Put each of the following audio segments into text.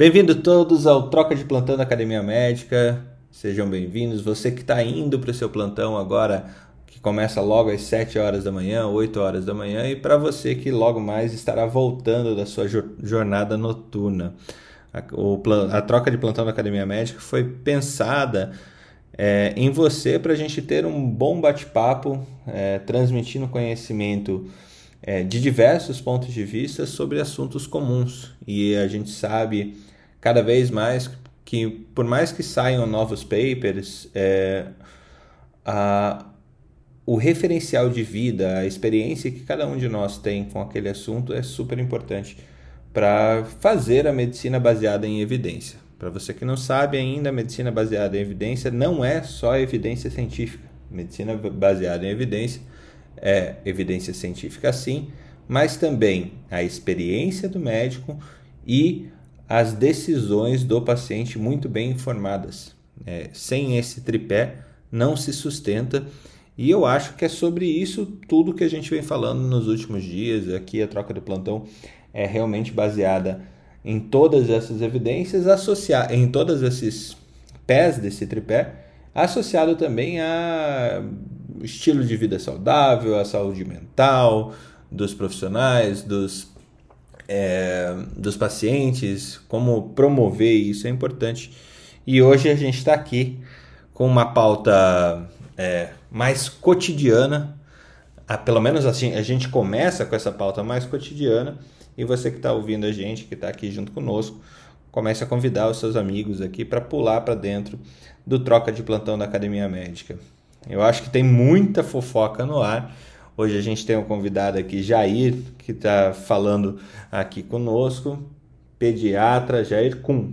Bem-vindo todos ao Troca de Plantão da Academia Médica. Sejam bem-vindos. Você que está indo para o seu plantão agora, que começa logo às 7 horas da manhã, 8 horas da manhã, e para você que logo mais estará voltando da sua jornada noturna. A, o, a troca de plantão da Academia Médica foi pensada é, em você para a gente ter um bom bate-papo, é, transmitindo conhecimento é, de diversos pontos de vista sobre assuntos comuns. E a gente sabe cada vez mais que, por mais que saiam novos papers, é, a, o referencial de vida, a experiência que cada um de nós tem com aquele assunto é super importante para fazer a medicina baseada em evidência. Para você que não sabe ainda, a medicina baseada em evidência não é só evidência científica. Medicina baseada em evidência é evidência científica sim, mas também a experiência do médico e as decisões do paciente muito bem informadas. É, sem esse tripé não se sustenta e eu acho que é sobre isso tudo que a gente vem falando nos últimos dias. Aqui a troca do plantão é realmente baseada em todas essas evidências, associar em todos esses pés desse tripé, associado também a estilo de vida saudável, a saúde mental dos profissionais, dos é, dos pacientes, como promover isso é importante. E hoje a gente está aqui com uma pauta é, mais cotidiana, a, pelo menos assim, a gente começa com essa pauta mais cotidiana, e você que está ouvindo a gente, que está aqui junto conosco, comece a convidar os seus amigos aqui para pular para dentro do troca de plantão da Academia Médica. Eu acho que tem muita fofoca no ar Hoje a gente tem um convidado aqui, Jair, que está falando aqui conosco, pediatra, Jair Kuhn,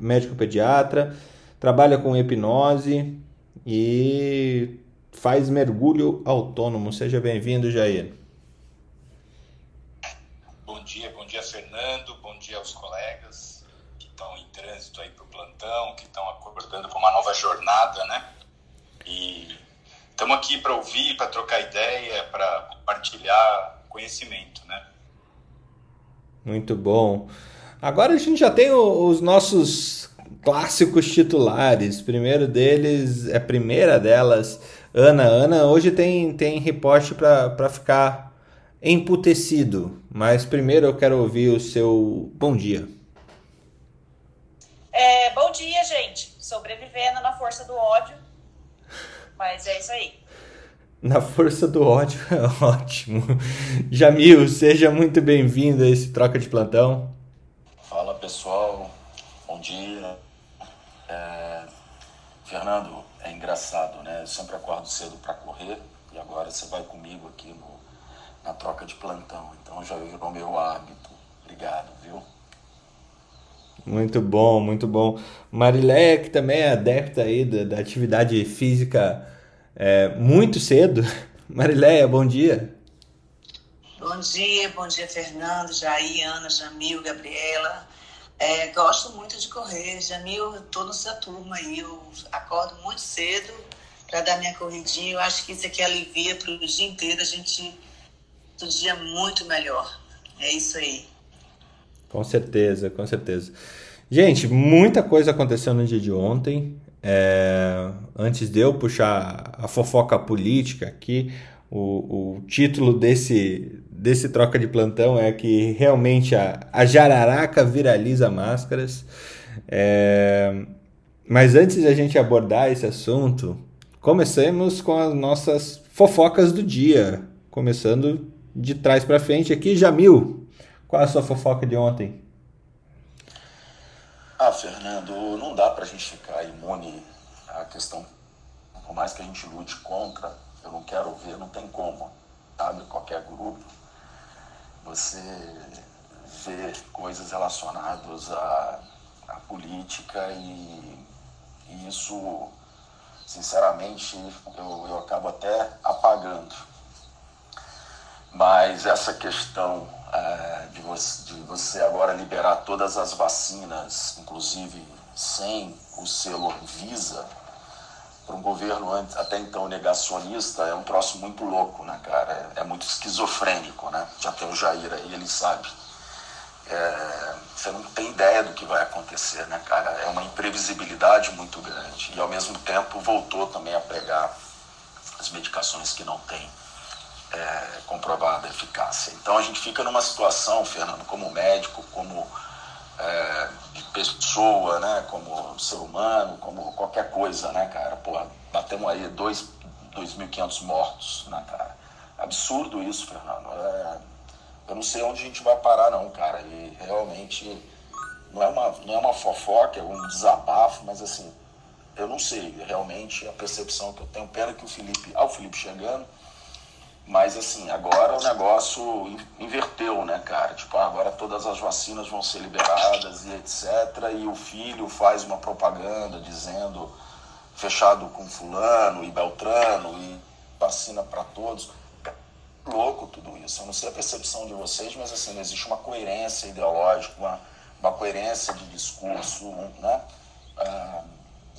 médico pediatra, trabalha com hipnose e faz mergulho autônomo. Seja bem-vindo, Jair. Bom dia, bom dia, Fernando, bom dia aos colegas que estão em trânsito aí para o plantão, que estão acordando para uma nova jornada, né? E estamos aqui para ouvir, para trocar ideia, para compartilhar conhecimento, né? Muito bom. Agora a gente já tem os nossos clássicos titulares. Primeiro deles, é a primeira delas, Ana. Ana, hoje tem, tem reporte para ficar emputecido, mas primeiro eu quero ouvir o seu bom dia. É, bom dia, gente. Sobrevivendo na força do ódio mas é isso aí. Na força do ódio é ótimo. Jamil, seja muito bem-vindo a esse troca de plantão. Fala pessoal, bom dia. É... Fernando, é engraçado, né? Eu sempre acordo cedo para correr e agora você vai comigo aqui no... na troca de plantão. Então já virou meu hábito. Obrigado, viu? Muito bom, muito bom. Marileia, que também é adepta aí da, da atividade física é, muito cedo. Marileia, bom dia. Bom dia, bom dia, Fernando, Jair, Ana, Jamil, Gabriela. É, gosto muito de correr. Jamil, estou na sua turma aí. Eu acordo muito cedo para dar minha corridinha. Eu acho que isso aqui alivia para o dia inteiro a gente o dia muito melhor. É isso aí. Com certeza, com certeza. Gente, muita coisa aconteceu no dia de ontem. É, antes de eu puxar a fofoca política aqui, o, o título desse, desse troca de plantão é que realmente a, a jararaca viraliza máscaras. É, mas antes de a gente abordar esse assunto, comecemos com as nossas fofocas do dia. Começando de trás para frente aqui, Jamil. Qual é a sua fofoca de ontem? Ah, Fernando, não dá para a gente ficar imune à questão, por mais que a gente lute contra, eu não quero ver, não tem como, sabe? Qualquer grupo. você vê coisas relacionadas à, à política e, e, isso, sinceramente, eu, eu acabo até apagando. Mas essa questão é, de, você, de você agora liberar todas as vacinas, inclusive sem o selo Visa, para um governo até então negacionista, é um troço muito louco, né, cara? É, é muito esquizofrênico, né? Já tem o Jair aí, ele sabe. É, você não tem ideia do que vai acontecer, né, cara? É uma imprevisibilidade muito grande. E ao mesmo tempo voltou também a pregar as medicações que não têm é, comprovada eficácia. Então a gente fica numa situação, Fernando, como médico, como é, pessoa, né, como ser humano, como qualquer coisa, né, cara? Porra, batemos aí 2.500 mortos, né, cara? Absurdo isso, Fernando. É, eu não sei onde a gente vai parar, não, cara. E realmente não é uma, não é uma fofoca, é um desabafo, mas assim, eu não sei. Realmente a percepção que eu tenho, pena que o Felipe, ah, o Felipe chegando, mas assim, agora o negócio inverteu, né, cara? Tipo, agora todas as vacinas vão ser liberadas e etc. E o filho faz uma propaganda dizendo fechado com fulano e beltrano e vacina para todos. Louco tudo isso. Eu não sei a percepção de vocês, mas assim, não existe uma coerência ideológica, uma, uma coerência de discurso, né? Ah,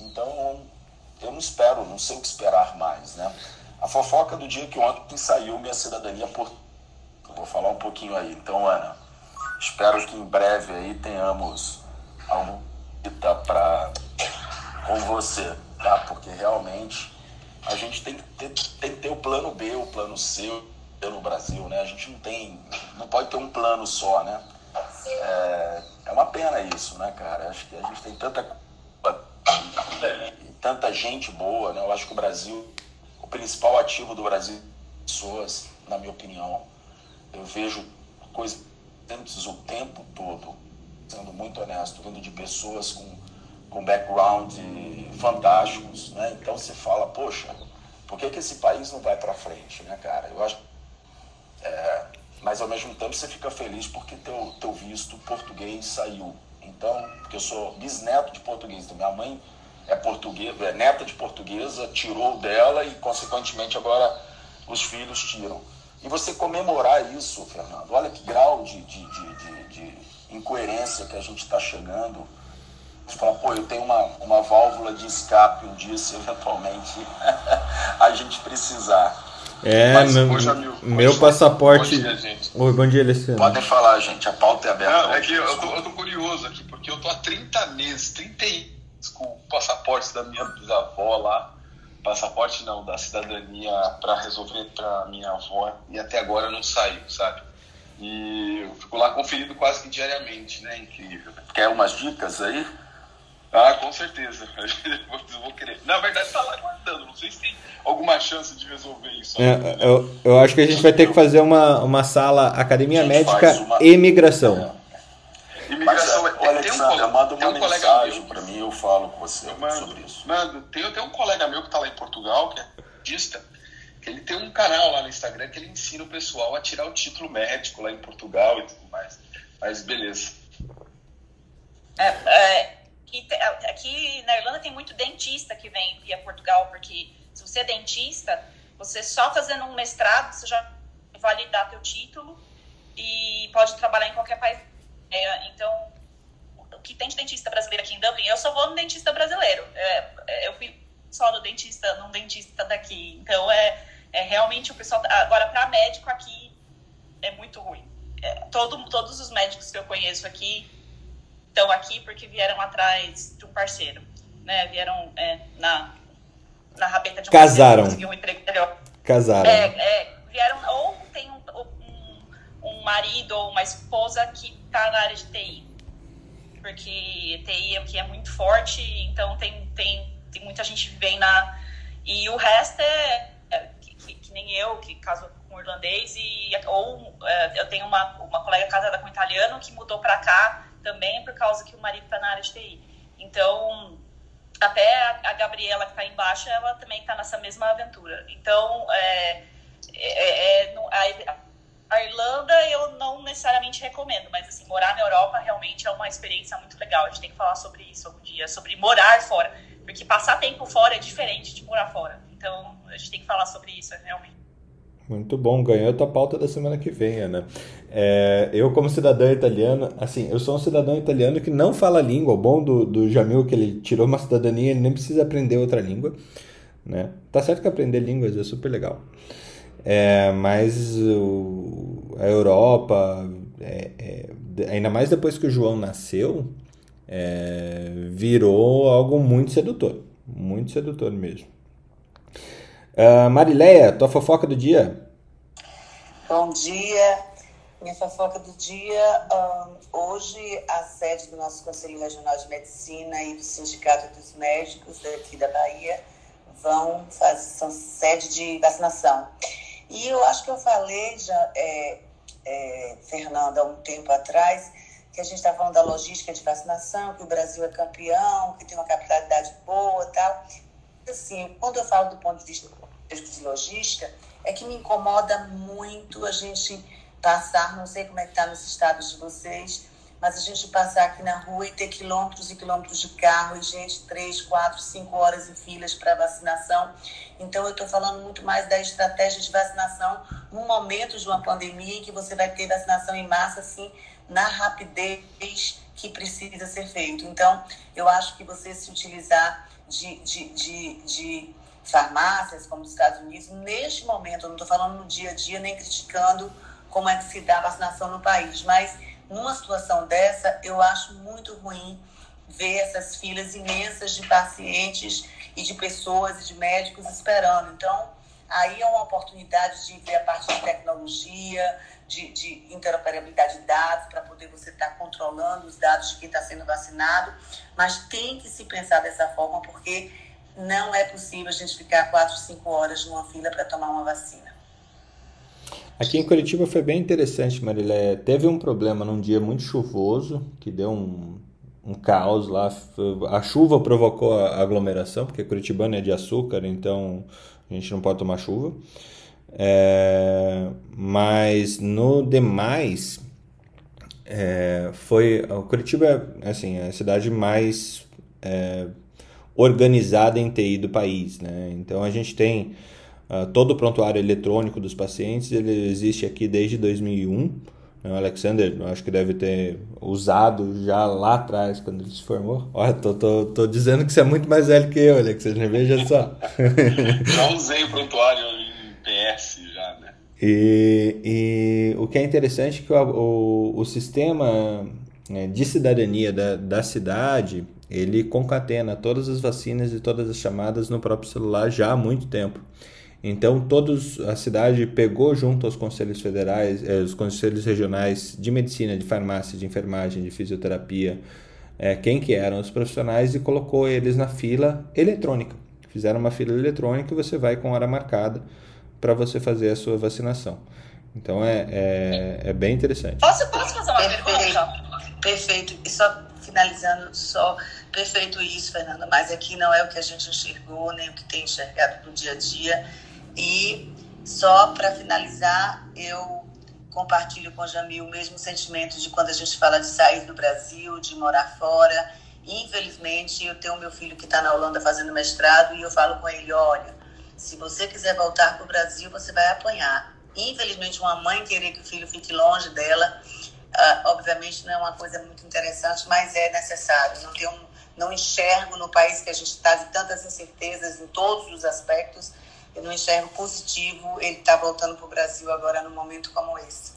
então, eu não espero, não sei o que esperar mais, né? A fofoca do dia que ontem saiu minha cidadania por. Vou falar um pouquinho aí. Então, Ana, espero que em breve aí tenhamos algo para com você, tá? Porque realmente a gente tem que, ter, tem que ter o plano B, o plano C no Brasil, né? A gente não tem, não pode ter um plano só, né? É, é uma pena isso, né, cara? Acho que a gente tem tanta tanta gente boa, né? Eu acho que o Brasil o principal ativo do Brasil pessoas, na minha opinião. Eu vejo coisas o tempo todo, sendo muito honesto, vindo de pessoas com, com background fantásticos, né? Então você fala, poxa, por que, que esse país não vai para frente, né, cara? Eu acho. É, mas ao mesmo tempo você fica feliz porque teu, teu visto português saiu. Então, porque eu sou bisneto de português, então minha mãe é portuguesa, é neta de portuguesa, tirou dela e, consequentemente, agora os filhos tiram. E você comemorar isso, Fernando, olha que grau de, de, de, de, de incoerência que a gente está chegando. Você fala, pô, eu tenho uma, uma válvula de escape um dia, se eventualmente a gente precisar. É, Mas, meu, hoje, amigo, meu hoje, passaporte. Bom dia, gente. Oi, bom dia, Alessandro. Podem falar, gente, a pauta é aberta. Não, é que eu, eu, tô, eu tô curioso aqui, porque eu tô há 30 meses, 30 com o passaporte da minha bisavó lá. Passaporte não, da cidadania para resolver para minha avó. E até agora não saiu, sabe? E eu fico lá conferindo quase que diariamente, né? Incrível. Quer umas dicas aí? Ah, com certeza. Eu vou querer. Na verdade, tá lá aguardando. Não sei se tem alguma chance de resolver isso. É, eu, eu acho que a gente vai ter que fazer uma, uma sala Academia Médica uma... e Migração. É. Imigração Mas, é, tem um, manda uma um mensagem para mim, eu falo com você mando, sobre isso. Mando, tem, tem um colega meu que está lá em Portugal, que é artista, que ele tem um canal lá no Instagram que ele ensina o pessoal a tirar o título médico lá em Portugal e tudo mais. Mas beleza. É, é, aqui na Irlanda tem muito dentista que vem via Portugal, porque se você é dentista, você só fazendo um mestrado, você já validar teu título e pode trabalhar em qualquer país é, então, o que tem de dentista brasileiro aqui em Dublin, eu só vou no dentista brasileiro. É, é eu fui só no dentista, num dentista daqui. Então, é, é realmente o pessoal. Agora, para médico aqui, é muito ruim. É, todo, todos os médicos que eu conheço aqui estão aqui porque vieram atrás de um parceiro. Né? Vieram é, na, na rabeta de um Casaram. parceiro, um emprego melhor. Casaram. É, é, vieram, ou tem um marido ou uma esposa que está na área de TI. Porque TI aqui é muito forte, então tem, tem, tem muita gente que vem na. E o resto é, é que, que, que, nem eu, que casou com um irlandês, e, ou é, eu tenho uma, uma colega casada com um italiano que mudou para cá também por causa que o marido está na área de TI. Então, até a, a Gabriela que está embaixo, ela também está nessa mesma aventura. Então, é, é, é, a, A Irlanda eu não necessariamente recomendo, mas assim, morar na Europa realmente é uma experiência muito legal. A gente tem que falar sobre isso algum dia, sobre morar fora. Porque passar tempo fora é diferente de morar fora. Então, a gente tem que falar sobre isso, realmente. Muito bom, ganhou a tua pauta da semana que vem, Ana. É, eu, como cidadão italiano, assim, eu sou um cidadão italiano que não fala língua. O bom do, do Jamil é que ele tirou uma cidadania, ele nem precisa aprender outra língua. Né? Tá certo que aprender línguas é super legal. É, mas o, a Europa, é, é, ainda mais depois que o João nasceu, é, virou algo muito sedutor. Muito sedutor mesmo. Uh, Marileia, tua fofoca do dia? Bom dia. Minha fofoca do dia, um, hoje a sede do nosso Conselho Regional de Medicina e do Sindicato dos Médicos daqui da Bahia vão fazer são sede de vacinação. E eu acho que eu falei já, é, é, Fernanda, há um tempo atrás, que a gente está falando da logística de vacinação, que o Brasil é campeão, que tem uma capitalidade boa e tal. Assim, quando eu falo do ponto de vista de logística, é que me incomoda muito a gente passar, não sei como é que está nos estados de vocês, mas a gente passar aqui na rua e ter quilômetros e quilômetros de carro e gente três, quatro, cinco horas em filas para vacinação. Então, eu estou falando muito mais da estratégia de vacinação num momento de uma pandemia em que você vai ter vacinação em massa, assim, na rapidez que precisa ser feito. Então, eu acho que você se utilizar de, de, de, de farmácias, como os Estados Unidos, neste momento, eu não estou falando no dia a dia, nem criticando como é que se dá a vacinação no país, mas numa situação dessa, eu acho muito ruim ver essas filas imensas de pacientes e de pessoas e de médicos esperando. Então, aí é uma oportunidade de ver a parte de tecnologia, de, de interoperabilidade de dados, para poder você estar tá controlando os dados de quem está sendo vacinado, mas tem que se pensar dessa forma, porque não é possível a gente ficar quatro, cinco horas numa fila para tomar uma vacina. Aqui em Curitiba foi bem interessante, Marilé. Teve um problema num dia muito chuvoso, que deu um, um caos lá. A chuva provocou a aglomeração, porque Curitibano é de açúcar, então a gente não pode tomar chuva. É, mas no demais, é, foi. Curitiba é assim, é a cidade mais é, organizada em TI do país. Né? Então a gente tem uh, todo o prontuário eletrônico dos pacientes, ele existe aqui desde 2001. Né? O Alexander, acho que deve ter usado já lá atrás, quando ele se formou. Olha, tô, tô, tô dizendo que você é muito mais velho que eu, Alexander, veja só. já usei o prontuário em PS já, né? E, e o que é interessante é que o, o, o sistema né, de cidadania da, da cidade ele concatena todas as vacinas e todas as chamadas no próprio celular já há muito tempo. Então, todos a cidade pegou junto aos conselhos federais, eh, os conselhos regionais de medicina, de farmácia, de enfermagem, de fisioterapia, eh, quem que eram os profissionais e colocou eles na fila eletrônica. Fizeram uma fila eletrônica e você vai com hora marcada para você fazer a sua vacinação. Então, é, é, é bem interessante. Posso, posso fazer uma pergunta? Perfeito. E só finalizando, só perfeito isso, Fernanda, mas aqui não é o que a gente enxergou, nem o que tem enxergado no dia a dia. E só para finalizar, eu compartilho com Jamil o mesmo sentimento de quando a gente fala de sair do Brasil, de morar fora. Infelizmente, eu tenho meu filho que está na Holanda fazendo mestrado e eu falo com ele: olha, se você quiser voltar para o Brasil, você vai apanhar. Infelizmente, uma mãe querer que o filho fique longe dela Uh, obviamente não é uma coisa muito interessante, mas é necessário. Não, tem um, não enxergo no país que a gente está de tantas incertezas em todos os aspectos, eu não enxergo positivo ele estar tá voltando para o Brasil agora num momento como esse.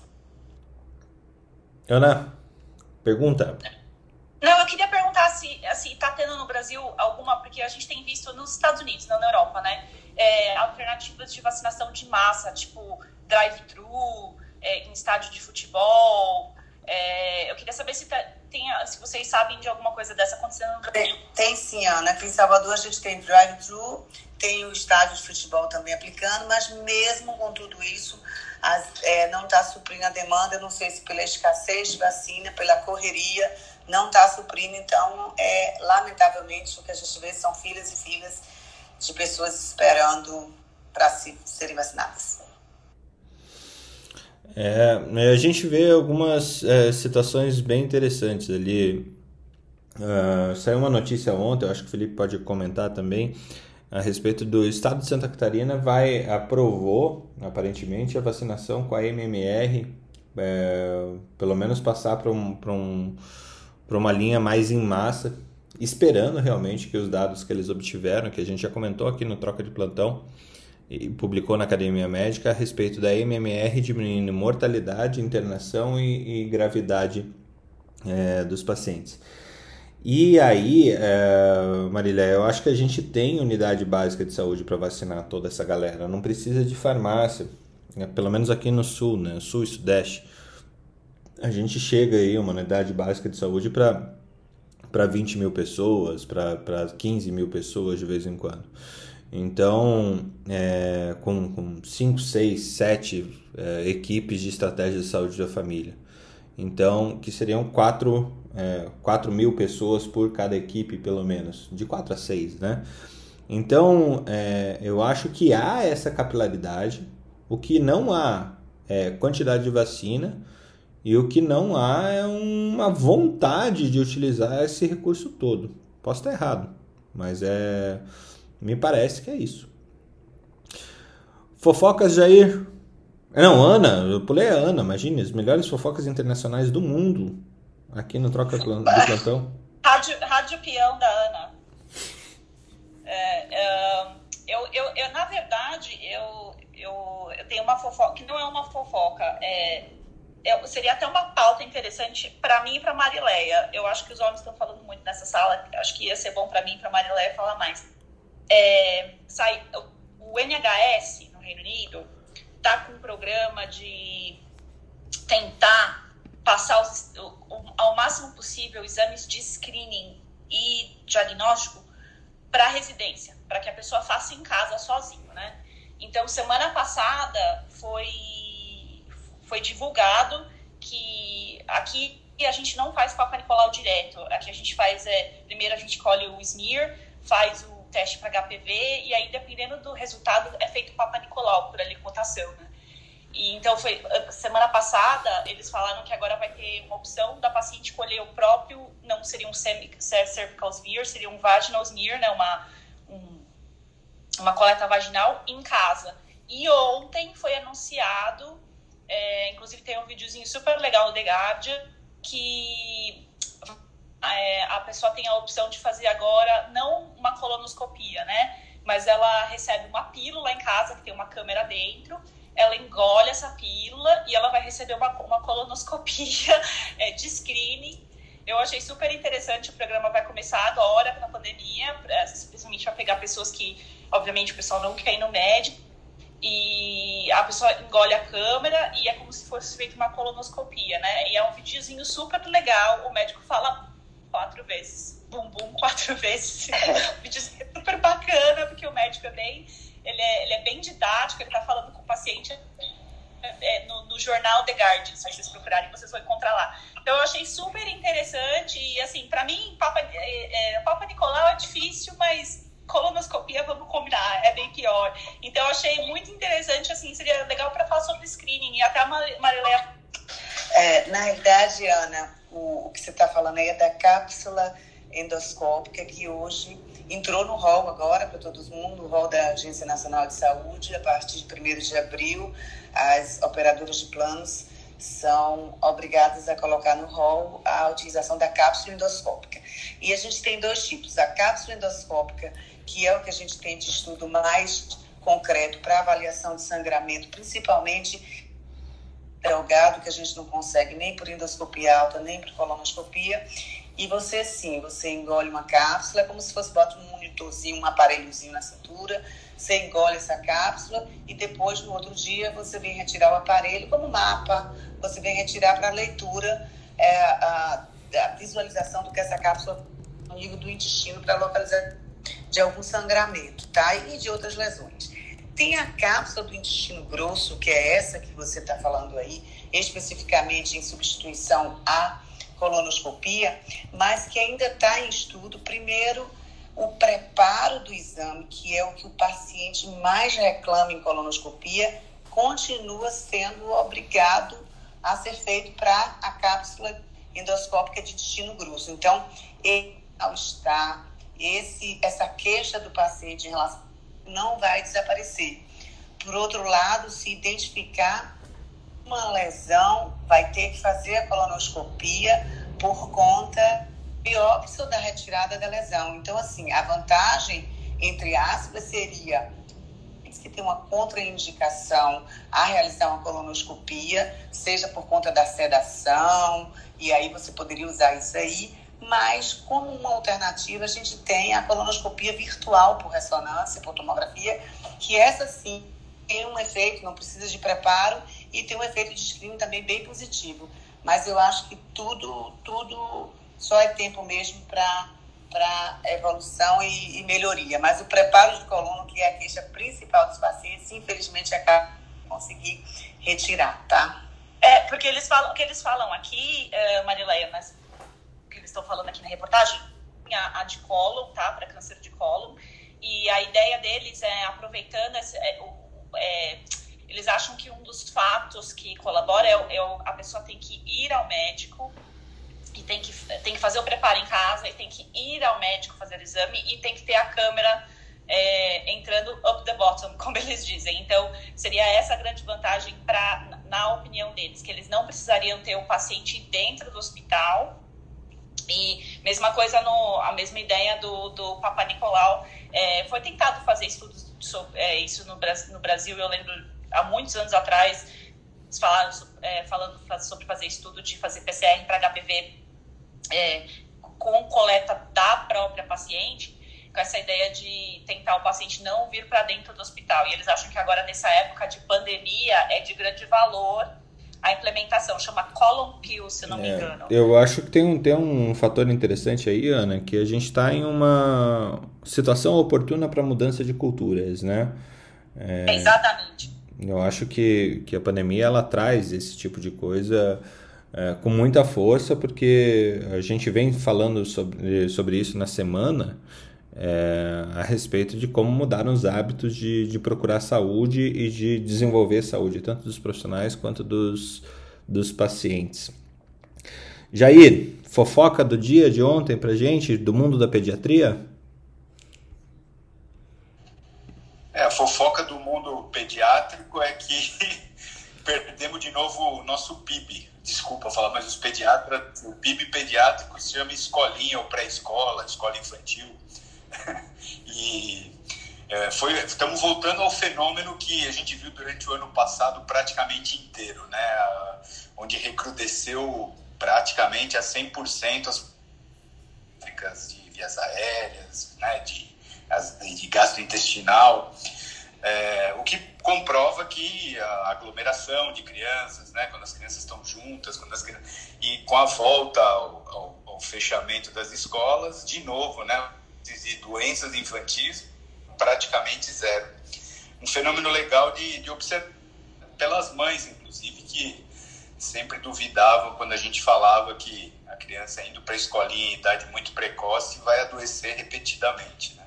Ana, pergunta. Não, eu queria perguntar se assim, está tendo no Brasil alguma, porque a gente tem visto nos Estados Unidos, não na Europa, né? É, alternativas de vacinação de massa, tipo drive-thru, é, em estádio de futebol, é, eu queria saber se, tá, tem, se vocês sabem de alguma coisa dessa acontecendo no Brasil. Tem, tem sim, Ana. Aqui em Salvador a gente tem drive-thru, tem o estádio de futebol também aplicando, mas mesmo com tudo isso, as, é, não está suprindo a demanda. Não sei se pela escassez de vacina, pela correria, não está suprindo. Então, é, lamentavelmente, o que a gente vê são filas e filas de pessoas esperando para se, serem vacinadas. É, a gente vê algumas é, situações bem interessantes ali. Uh, saiu uma notícia ontem, eu acho que o Felipe pode comentar também, a respeito do estado de Santa Catarina vai aprovou aparentemente a vacinação com a MMR, é, pelo menos passar para um, um, uma linha mais em massa, esperando realmente que os dados que eles obtiveram, que a gente já comentou aqui no Troca de Plantão, e publicou na Academia Médica a respeito da MMR diminuindo mortalidade, internação e, e gravidade é, dos pacientes. E aí, é, Marília, eu acho que a gente tem unidade básica de saúde para vacinar toda essa galera. Não precisa de farmácia, né? pelo menos aqui no sul, né? Sul e Sudeste. A gente chega aí uma unidade básica de saúde para para 20 mil pessoas, para 15 mil pessoas de vez em quando. Então, é, com 5, 6, 7 equipes de estratégia de saúde da família. Então, que seriam 4, é, 4 mil pessoas por cada equipe, pelo menos, de 4 a 6, né? Então, é, eu acho que há essa capilaridade, o que não há é quantidade de vacina e o que não há é uma vontade de utilizar esse recurso todo. Posso estar errado, mas é me parece que é isso. Fofocas, Jair. Não, Ana, eu pulei a Ana, imagine, as melhores fofocas internacionais do mundo aqui no Troca do Plantão. Rádio, rádio peão da Ana. É, é, eu, eu, eu, na verdade, eu, eu, eu tenho uma fofoca, que não é uma fofoca, é, é seria até uma pauta interessante para mim e para Marileia. Eu acho que os homens estão falando muito nessa sala, acho que ia ser bom para mim e para Marileia falar mais é, sai, o NHS no Reino Unido está com um programa de tentar passar os, o, ao máximo possível exames de screening e diagnóstico para residência, para que a pessoa faça em casa sozinho, né? Então, semana passada foi, foi divulgado que aqui a gente não faz Papa Nicolau direto. Aqui a gente faz, é, primeiro a gente colhe o smear, faz o teste para HPV e aí, dependendo do resultado, é feito o Papa Nicolau por alimentação, né? E então foi semana passada eles falaram que agora vai ter uma opção da paciente colher o próprio, não seria um cervical smear, seria um vaginal smear, né, uma um, uma coleta vaginal em casa. E ontem foi anunciado, é, inclusive tem um videozinho super legal no The Guardian, que é, a pessoa tem a opção de fazer agora não uma colonoscopia, né? Mas ela recebe uma pílula em casa que tem uma câmera dentro. Ela engole essa pílula e ela vai receber uma, uma colonoscopia é, de screening. Eu achei super interessante. O programa vai começar agora, na pandemia, especialmente para pegar pessoas que, obviamente, o pessoal não quer ir no médico. E a pessoa engole a câmera e é como se fosse feita uma colonoscopia, né? E é um videozinho super legal. O médico fala quatro vezes. Bumbum quatro vezes. vídeo super bacana, porque o médico é bem. Ele é, ele é bem didático, ele tá falando com o paciente é, no, no, jornal The Guardian, se vocês procurarem, vocês vão encontrar lá. Então eu achei super interessante e assim, para mim, Papa, é, é, Papa Nicolau é difícil, mas colonoscopia, vamos combinar, é bem pior. Então eu achei muito interessante, assim, seria legal para falar sobre screening e até a Marileia. É, na realidade, Ana, o, o que você está falando aí é da cápsula endoscópica que hoje entrou no rol agora para todo mundo, o rol da Agência Nacional de Saúde, a partir de 1 de abril, as operadoras de planos são obrigadas a colocar no rol a utilização da cápsula endoscópica. E a gente tem dois tipos, a cápsula endoscópica, que é o que a gente tem de estudo mais concreto para avaliação de sangramento, principalmente delgado que a gente não consegue nem por endoscopia alta, nem por colonoscopia. E você sim, você engole uma cápsula, é como se fosse bota um monitorzinho, um aparelhozinho na cintura, você engole essa cápsula e depois no outro dia você vem retirar o aparelho como mapa, você vem retirar para leitura é, a, a, visualização do que essa cápsula no nível do intestino para localizar de algum sangramento, tá? E de outras lesões. Tem a cápsula do intestino grosso, que é essa que você está falando aí, especificamente em substituição à colonoscopia, mas que ainda está em estudo. Primeiro, o preparo do exame, que é o que o paciente mais reclama em colonoscopia, continua sendo obrigado a ser feito para a cápsula endoscópica de intestino grosso. Então, ao estar esse, essa queixa do paciente em relação não vai desaparecer. Por outro lado, se identificar uma lesão, vai ter que fazer a colonoscopia por conta biópsia ou da retirada da lesão. Então, assim, a vantagem, entre aspas, seria que tem uma contraindicação a realizar uma colonoscopia, seja por conta da sedação, e aí você poderia usar isso aí, mas como uma alternativa a gente tem a colonoscopia virtual por ressonância, por tomografia, que essa sim tem um efeito, não precisa de preparo e tem um efeito de screening também bem positivo. Mas eu acho que tudo, tudo só é tempo mesmo para para evolução e, e, melhoria. Mas o preparo de coluna, que é a queixa principal dos pacientes, infelizmente acaba conseguir retirar, tá? É, porque eles falam, que eles falam aqui, uh, Marileia, mas que eles estão falando aqui na reportagem, a, a de cólon, tá? Para câncer de cólon. E a ideia deles é, aproveitando, esse, é, é, eles acham que um dos fatos que colabora é, é a pessoa tem que ir ao médico e tem que, tem que fazer o preparo em casa e tem que ir ao médico fazer o exame e tem que ter a câmera é, entrando up the bottom, como eles dizem. Então, seria essa a grande vantagem para, na opinião deles, que eles não precisariam ter o paciente dentro do hospital. E mesma coisa, no, a mesma ideia do, do Papa Nicolau. É, foi tentado fazer estudos sobre é, isso no, no Brasil, eu lembro há muitos anos atrás, falaram, é, falando sobre fazer estudo de fazer PCR para HPV é, com coleta da própria paciente, com essa ideia de tentar o paciente não vir para dentro do hospital. E eles acham que agora, nessa época de pandemia, é de grande valor a implementação. Chama Column Pill, se não é, me engano. Eu acho que tem um, tem um fator interessante aí, Ana, que a gente está em uma situação oportuna para mudança de culturas, né? É, Exatamente. Eu acho que, que a pandemia ela traz esse tipo de coisa é, com muita força, porque a gente vem falando sobre, sobre isso na semana é, a respeito de como mudaram os hábitos de, de procurar saúde e de desenvolver saúde, tanto dos profissionais quanto dos, dos pacientes. Jair, fofoca do dia de ontem pra gente, do mundo da pediatria? É, a fofoca do mundo pediátrico é que perdemos de novo o nosso PIB, desculpa falar, mas os pediatras, o PIB pediátrico se chama escolinha ou pré-escola, escola infantil. e é, foi, estamos voltando ao fenômeno que a gente viu durante o ano passado praticamente inteiro, né? Onde recrudesceu praticamente a 100% as de vias aéreas, né? De, de gastrointestinal. É, o que comprova que a aglomeração de crianças, né, quando as crianças estão juntas, quando as crianças, e com a volta ao, ao, ao, fechamento das escolas, de novo, né, de doenças infantis praticamente zero. Um fenômeno legal de, de observar pelas mães, inclusive, que sempre duvidavam quando a gente falava que a criança indo para a escolinha em idade muito precoce vai adoecer repetidamente.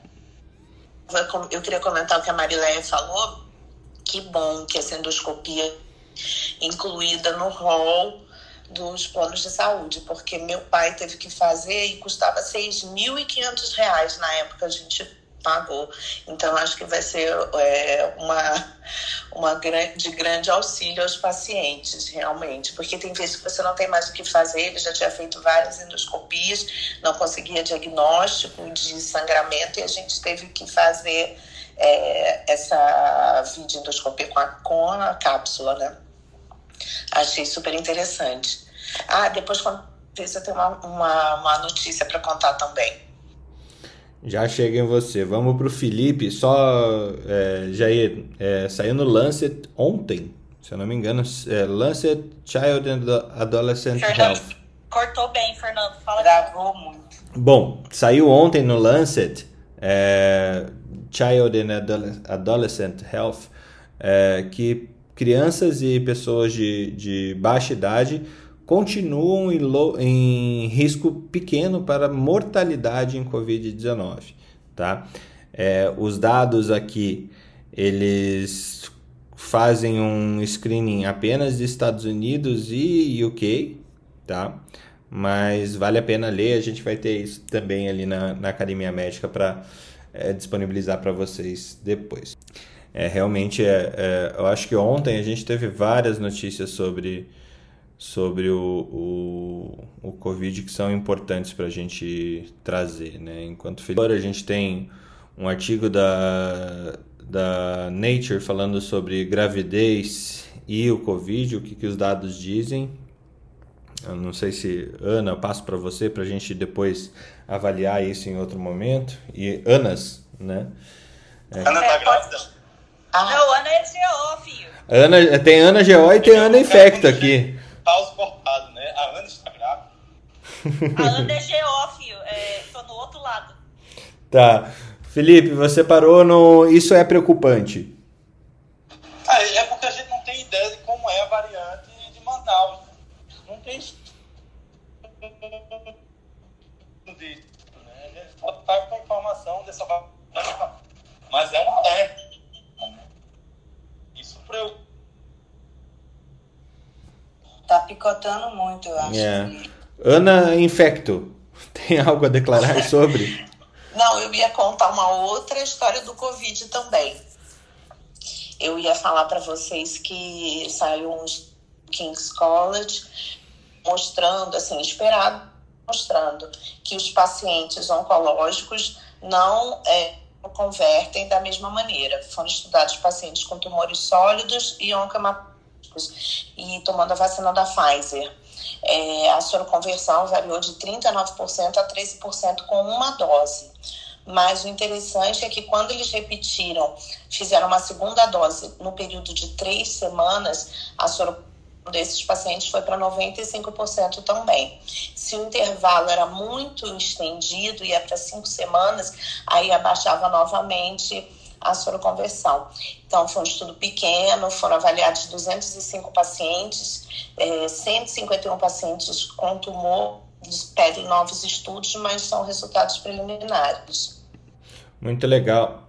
Eu queria comentar o que a Marileia falou. Que bom que essa endoscopia incluída no rol dos planos de saúde, porque meu pai teve que fazer e custava R$ 6.500 na época a gente pagou. Então, acho que vai ser é, uma, uma grande, grande auxílio aos pacientes, realmente. Porque tem vezes que você não tem mais o que fazer, ele já tinha feito várias endoscopias, não conseguia diagnóstico de sangramento e a gente teve que fazer é, essa videoendoscopia com a, com a cápsula, né? Achei super interessante. Ah, depois quando eu tenho uma, uma, uma notícia para contar também. Já chega em você. Vamos para o Felipe. Só, é, Jair, é, saiu no Lancet ontem, se eu não me engano. É, Lancet Child and Adolescent Fernando, Health. Cortou bem, Fernando. Fala Gravou muito. Bom, saiu ontem no Lancet é, Child and Adolescent Health é, que crianças e pessoas de, de baixa idade continuam em, em risco pequeno para mortalidade em Covid-19. Tá? É, os dados aqui, eles fazem um screening apenas de Estados Unidos e UK, tá? Mas vale a pena ler, a gente vai ter isso também ali na, na Academia Médica para é, disponibilizar para vocês depois. É, realmente, é, é, eu acho que ontem a gente teve várias notícias sobre, sobre o, o, o Covid que são importantes para a gente trazer. Né? Enquanto a gente tem um artigo da, da Nature falando sobre gravidez e o Covid, o que, que os dados dizem. Eu não sei se, Ana, eu passo para você para a gente depois avaliar isso em outro momento. E Anas, né? É. Ana tá grávida? Ah. Não, Ana é GO, filho. Ana, tem Ana GO e tem Ana Infecto aqui. Tá os cortados, né? A Ana está grávida. A Ana é filho. É, tô no outro lado. Tá. Felipe, você parou no. Isso é preocupante. Ah, é porque a gente não tem ideia de como é a variante de Manaus. Não tem disso, né? A gente só está com a informação dessa variante. Mas é um alerta. Isso preocupa. Picotando muito, eu acho. É. Ana Infecto, tem algo a declarar sobre? Não, eu ia contar uma outra história do Covid também. Eu ia falar para vocês que saiu um King's College mostrando, assim, esperado, mostrando que os pacientes oncológicos não é, convertem da mesma maneira. Foram estudados pacientes com tumores sólidos e e tomando a vacina da Pfizer. É, a soroconversão variou de 39% a 13% com uma dose. Mas o interessante é que quando eles repetiram, fizeram uma segunda dose no período de três semanas, a soroconversão desses pacientes foi para 95% também. Se o intervalo era muito estendido, ia para cinco semanas, aí abaixava novamente a soroconversão. Então, foi um estudo pequeno, foram avaliados 205 pacientes, é, 151 pacientes com tumor, pedem novos estudos, mas são resultados preliminares. Muito legal.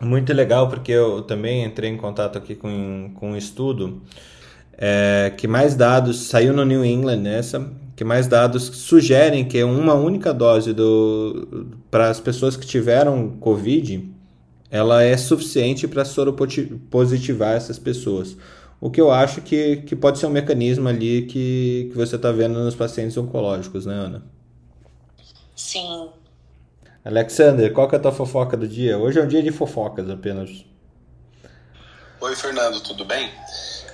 Muito legal, porque eu também entrei em contato aqui com, com um estudo é, que mais dados, saiu no New England nessa, que mais dados sugerem que uma única dose para as pessoas que tiveram Covid, ela é suficiente para soropositivar essas pessoas. O que eu acho que, que pode ser um mecanismo ali que, que você está vendo nos pacientes oncológicos, né, Ana? Sim. Alexander, qual que é a tua fofoca do dia? Hoje é um dia de fofocas apenas. Oi, Fernando, tudo bem?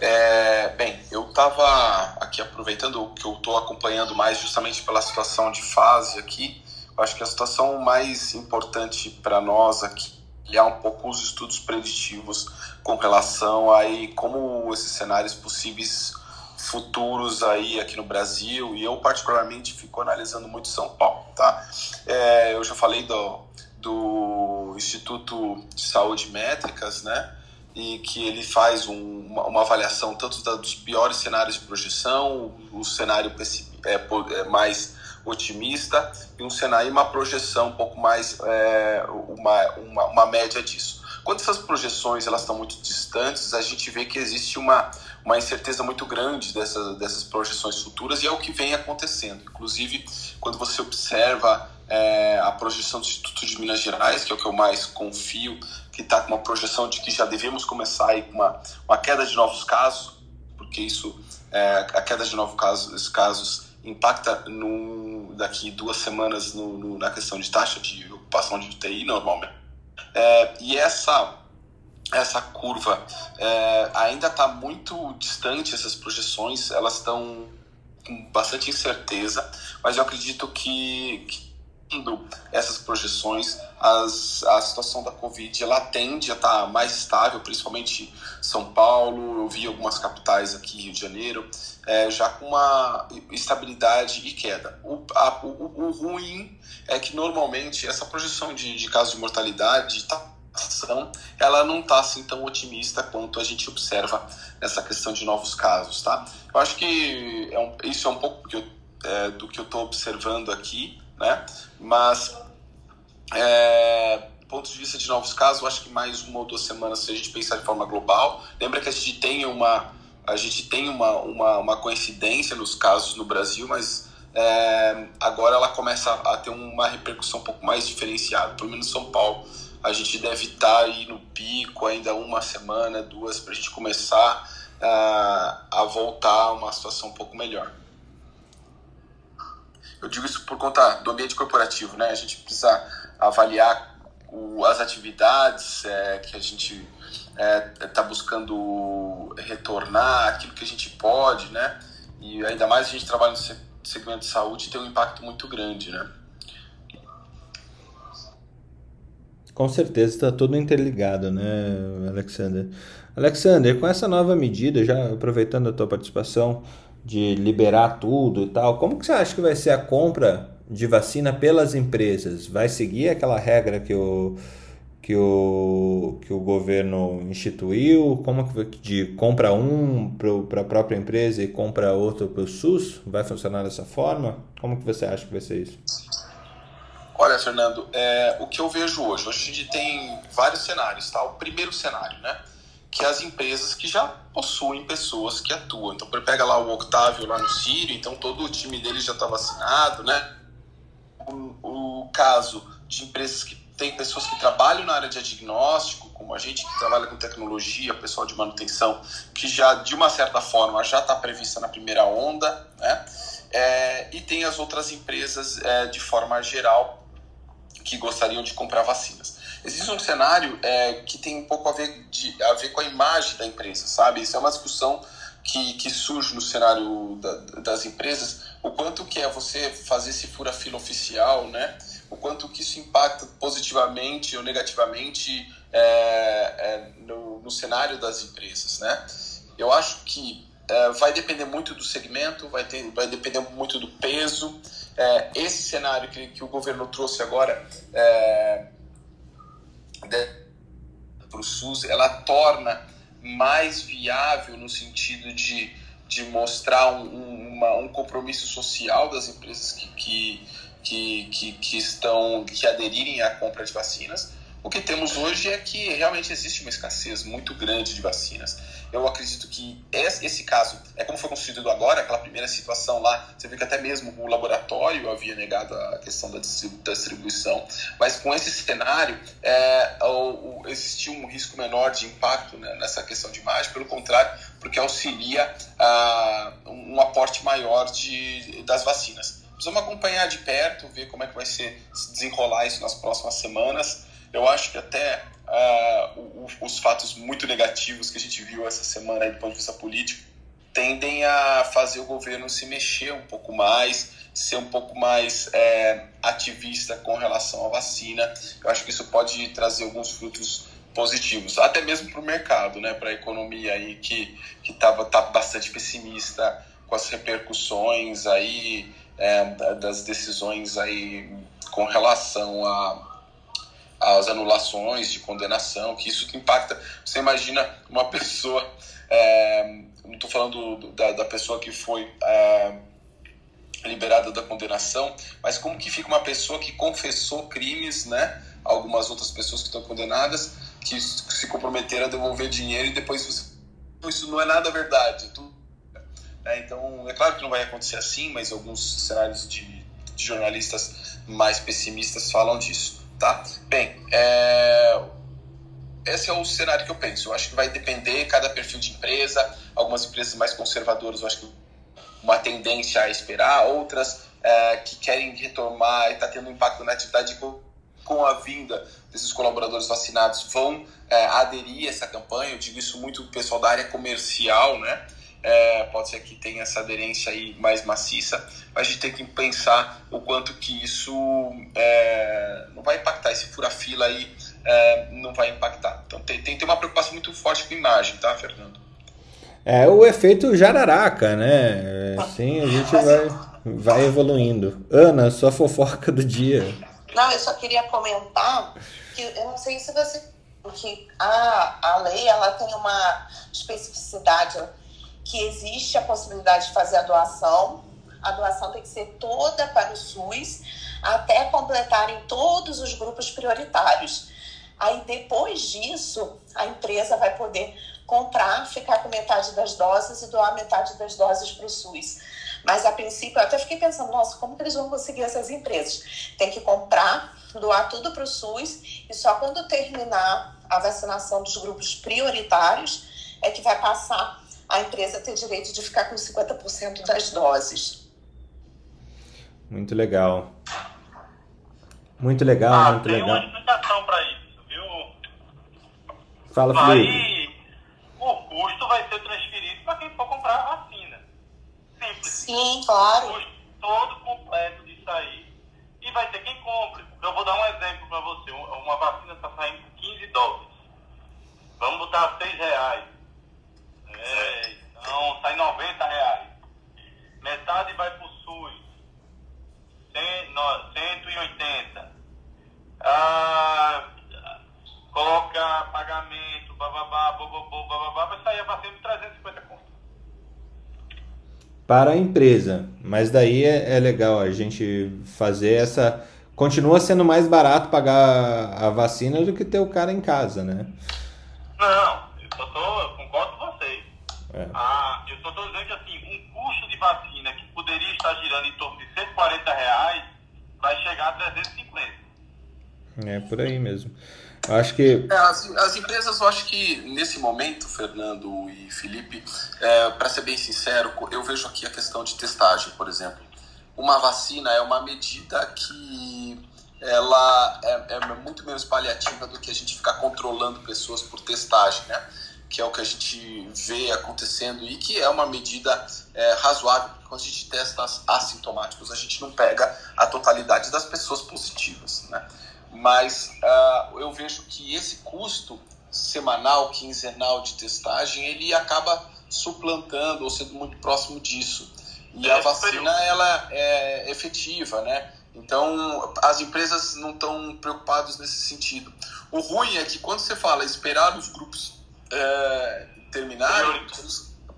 É, bem, eu estava aqui aproveitando que eu estou acompanhando mais justamente pela situação de fase aqui. Eu acho que a situação mais importante para nós aqui é um pouco os estudos preditivos com relação aí como esses cenários possíveis futuros aí aqui no Brasil e eu particularmente fico analisando muito São Paulo, tá? É, eu já falei do, do Instituto de Saúde Métricas, né? e que ele faz um, uma, uma, avaliação tanto da, dos piores cenários de projeção, o, o cenário é, é, mais otimista e um cenário uma projeção um pouco mais é, uma, uma, uma, média disso. Quando essas projeções elas estão muito distantes, a gente vê que existe uma, uma incerteza muito grande dessas, dessas projeções futuras e é o que vem acontecendo. Inclusive, quando você observa é, a projeção do Instituto de Minas Gerais, que é o que eu mais confio, que está com uma projeção de que já devemos começar aí com uma, uma queda de novos casos, porque isso, é, a queda de novos casos, casos impacta no, daqui duas semanas no, no, na questão de taxa de ocupação de UTI normalmente. É, e essa essa curva é, ainda está muito distante, essas projeções, elas estão com bastante incerteza, mas eu acredito que, que essas projeções, as, a situação da Covid ela tende a estar tá mais estável, principalmente São Paulo, eu vi algumas capitais aqui, Rio de Janeiro, é, já com uma estabilidade e queda. O, a, o, o, ruim é que normalmente essa projeção de, de casos de mortalidade está ela não está assim tão otimista quanto a gente observa nessa questão de novos casos, tá? Eu acho que é um, isso é um pouco do que eu é, estou observando aqui, né? Mas é, do ponto de vista de novos casos, eu acho que mais uma ou duas semanas, se a gente pensar de forma global. Lembra que a gente tem uma, a gente tem uma, uma, uma coincidência nos casos no Brasil, mas é, agora ela começa a ter uma repercussão um pouco mais diferenciada. Pelo menos em São Paulo, a gente deve estar aí no pico ainda uma semana, duas, para a gente começar a, a voltar a uma situação um pouco melhor. Eu digo isso por conta do ambiente corporativo, né? A gente precisa avaliar o, as atividades é, que a gente está é, tá buscando retornar, aquilo que a gente pode, né? E ainda mais a gente trabalha no segmento de saúde tem um impacto muito grande, né? Com certeza está tudo interligado, né, Alexander? Alexander, com essa nova medida, já aproveitando a tua participação de liberar tudo e tal, como que você acha que vai ser a compra de vacina pelas empresas? Vai seguir aquela regra que o, que o, que o governo instituiu? Como que de compra um para a própria empresa e compra outro para o SUS? Vai funcionar dessa forma? Como que você acha que vai ser isso? Olha, Fernando, é, o que eu vejo hoje, hoje a gente tem vários cenários, tá? O primeiro cenário, né? Que as empresas que já possuem pessoas que atuam. Então, pega lá o Octávio lá no Sírio, então todo o time dele já está vacinado, né? O, o caso de empresas que tem pessoas que trabalham na área de diagnóstico, como a gente que trabalha com tecnologia, pessoal de manutenção, que já de uma certa forma já está prevista na primeira onda, né? É, e tem as outras empresas é, de forma geral que gostariam de comprar vacinas. Existe um cenário é, que tem um pouco a ver, de, a ver com a imagem da empresa, sabe? Isso é uma discussão que, que surge no cenário da, das empresas, o quanto que é você fazer esse fura-fila oficial, né? O quanto que isso impacta positivamente ou negativamente é, é, no, no, cenário das empresas, né? Eu acho que é, vai depender muito do segmento, vai, ter, vai depender muito do peso. É, esse cenário que, que o governo trouxe agora é, para o SUS, ela torna mais viável no sentido de, de mostrar um, um, uma, um compromisso social das empresas que, que, que, que, que estão que aderirem à compra de vacinas. O que temos hoje é que realmente existe uma escassez muito grande de vacinas. Eu acredito que esse caso é como foi construído agora, aquela primeira situação lá. Você vê que até mesmo o laboratório havia negado a questão da distribuição, mas com esse cenário é, existiu um risco menor de impacto né, nessa questão de imagem, pelo contrário, porque auxilia a, um aporte maior de, das vacinas. Precisamos acompanhar de perto, ver como é que vai ser, se desenrolar isso nas próximas semanas. Eu acho que até uh, os fatos muito negativos que a gente viu essa semana aí, do ponto de vista político tendem a fazer o governo se mexer um pouco mais, ser um pouco mais é, ativista com relação à vacina. Eu acho que isso pode trazer alguns frutos positivos, até mesmo para o mercado, né, para a economia aí que que estava tá bastante pessimista com as repercussões aí é, das decisões aí com relação a as anulações de condenação, que isso que impacta. Você imagina uma pessoa, é, não estou falando do, da, da, pessoa que foi é, liberada da condenação, mas como que fica uma pessoa que confessou crimes, né? Algumas outras pessoas que estão condenadas, que se comprometeram a devolver dinheiro e depois você, isso não é nada verdade. Tudo, é, então, é claro que não vai acontecer assim, mas alguns cenários de, de jornalistas mais pessimistas falam disso. Tá? Bem, é... esse é o cenário que eu penso. Eu acho que vai depender cada perfil de empresa. Algumas empresas mais conservadoras, eu acho que uma tendência a esperar, outras é, que querem retomar e está tendo impacto na atividade com, com a vinda desses colaboradores vacinados vão é, aderir a essa campanha. Eu digo isso muito o pessoal da área comercial, né? É, pode ser que tenha essa aderência aí mais maciça, mas a gente tem que pensar o quanto que isso é, não vai impactar, esse fura-fila aí é, não vai impactar. Então tem, tem, tem uma preocupação muito forte com a imagem, tá, Fernando? É o efeito jararaca, né? Assim a gente vai, vai evoluindo. Ana, sua fofoca do dia. Não, eu só queria comentar que eu não sei se você que a, a lei ela tem uma especificidade que existe a possibilidade de fazer a doação. A doação tem que ser toda para o SUS, até completarem todos os grupos prioritários. Aí depois disso, a empresa vai poder comprar, ficar com metade das doses e doar metade das doses para o SUS. Mas a princípio, eu até fiquei pensando, nossa, como que eles vão conseguir essas empresas? Tem que comprar, doar tudo para o SUS e só quando terminar a vacinação dos grupos prioritários é que vai passar a empresa ter direito de ficar com 50% das doses. Muito legal. Muito legal, ah, muito tem legal. uma explicação para isso, viu? Fala, Felipe. Aí o custo vai ser transferido para quem for comprar a vacina. Simples. Sim, claro. O custo todo completo disso aí. E vai ter quem compre. Eu vou dar um exemplo para você. Uma vacina está saindo por 15 dólares. Vamos botar 6 reais. É, então sai 90 reais. Metade vai para o SUS. 180. Ah, coloca pagamento, bababá, bobobô, bababá, vai sair a de 350 conto. Para a empresa, mas daí é, é legal a gente fazer essa. Continua sendo mais barato pagar a vacina do que ter o cara em casa, né? Não, eu só tô, eu concordo com vocês. É. Ah, eu só estou dizendo que assim, um custo de vacina que poderia estar girando em torno de 140 reais vai chegar a 350. É por aí mesmo. Eu acho que. É, as, as empresas, eu acho que nesse momento, Fernando e Felipe, é, para ser bem sincero, eu vejo aqui a questão de testagem, por exemplo. Uma vacina é uma medida que ela é, é muito menos paliativa do que a gente ficar controlando pessoas por testagem, né? Que é o que a gente vê acontecendo e que é uma medida é, razoável, porque quando a gente testa assintomáticos, a gente não pega a totalidade das pessoas positivas, né? Mas uh, eu vejo que esse custo semanal, quinzenal de testagem, ele acaba suplantando ou sendo muito próximo disso. E a vacina, ela é efetiva, né? Então, as empresas não estão preocupadas nesse sentido. O ruim é que quando você fala esperar os grupos é,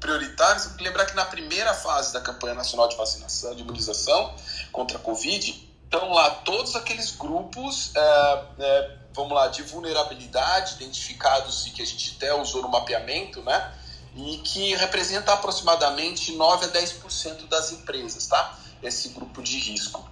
prioritários, tem que lembrar que na primeira fase da campanha nacional de vacinação, de imunização contra a Covid, estão lá todos aqueles grupos, é, é, vamos lá, de vulnerabilidade, identificados e que a gente até usou no mapeamento, né? E que representa aproximadamente 9 a 10% das empresas, tá? Esse grupo de risco.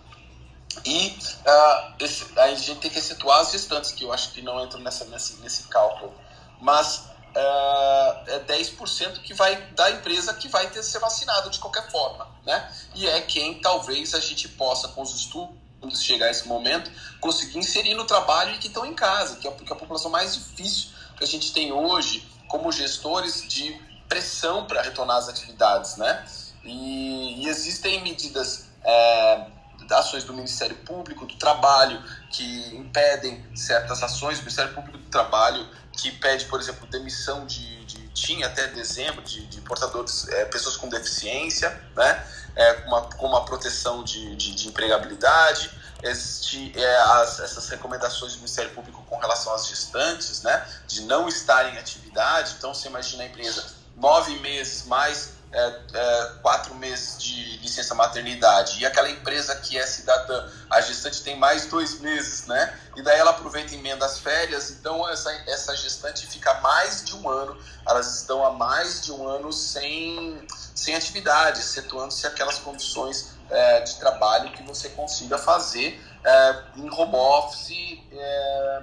E uh, esse, a gente tem que situar as restantes, que eu acho que não entram nessa, nesse, nesse cálculo. Mas uh, é 10% que vai da empresa que vai ter ser vacinado de qualquer forma, né? E é quem talvez a gente possa, com os estudos, chegar a esse momento, conseguir inserir no trabalho e que estão em casa, que é a população mais difícil que a gente tem hoje como gestores de pressão para retornar às atividades, né? E, e existem medidas é, ações do Ministério Público do Trabalho que impedem certas ações, o Ministério Público do Trabalho que pede, por exemplo, demissão de, de tinha até dezembro de, de portadores, é, pessoas com deficiência, né, é, com, uma, com uma proteção de, de, de empregabilidade, este, é, as, essas recomendações do Ministério Público com relação às gestantes, né, de não estar em atividade, então você imagina a empresa nove meses mais é, é, quatro meses de licença maternidade e aquela empresa que é cidadã, a gestante tem mais dois meses, né? E daí ela aproveita e emenda as férias, então essa, essa gestante fica mais de um ano, elas estão há mais de um ano sem, sem atividade, excetuando-se aquelas condições é, de trabalho que você consiga fazer é, em home office. É.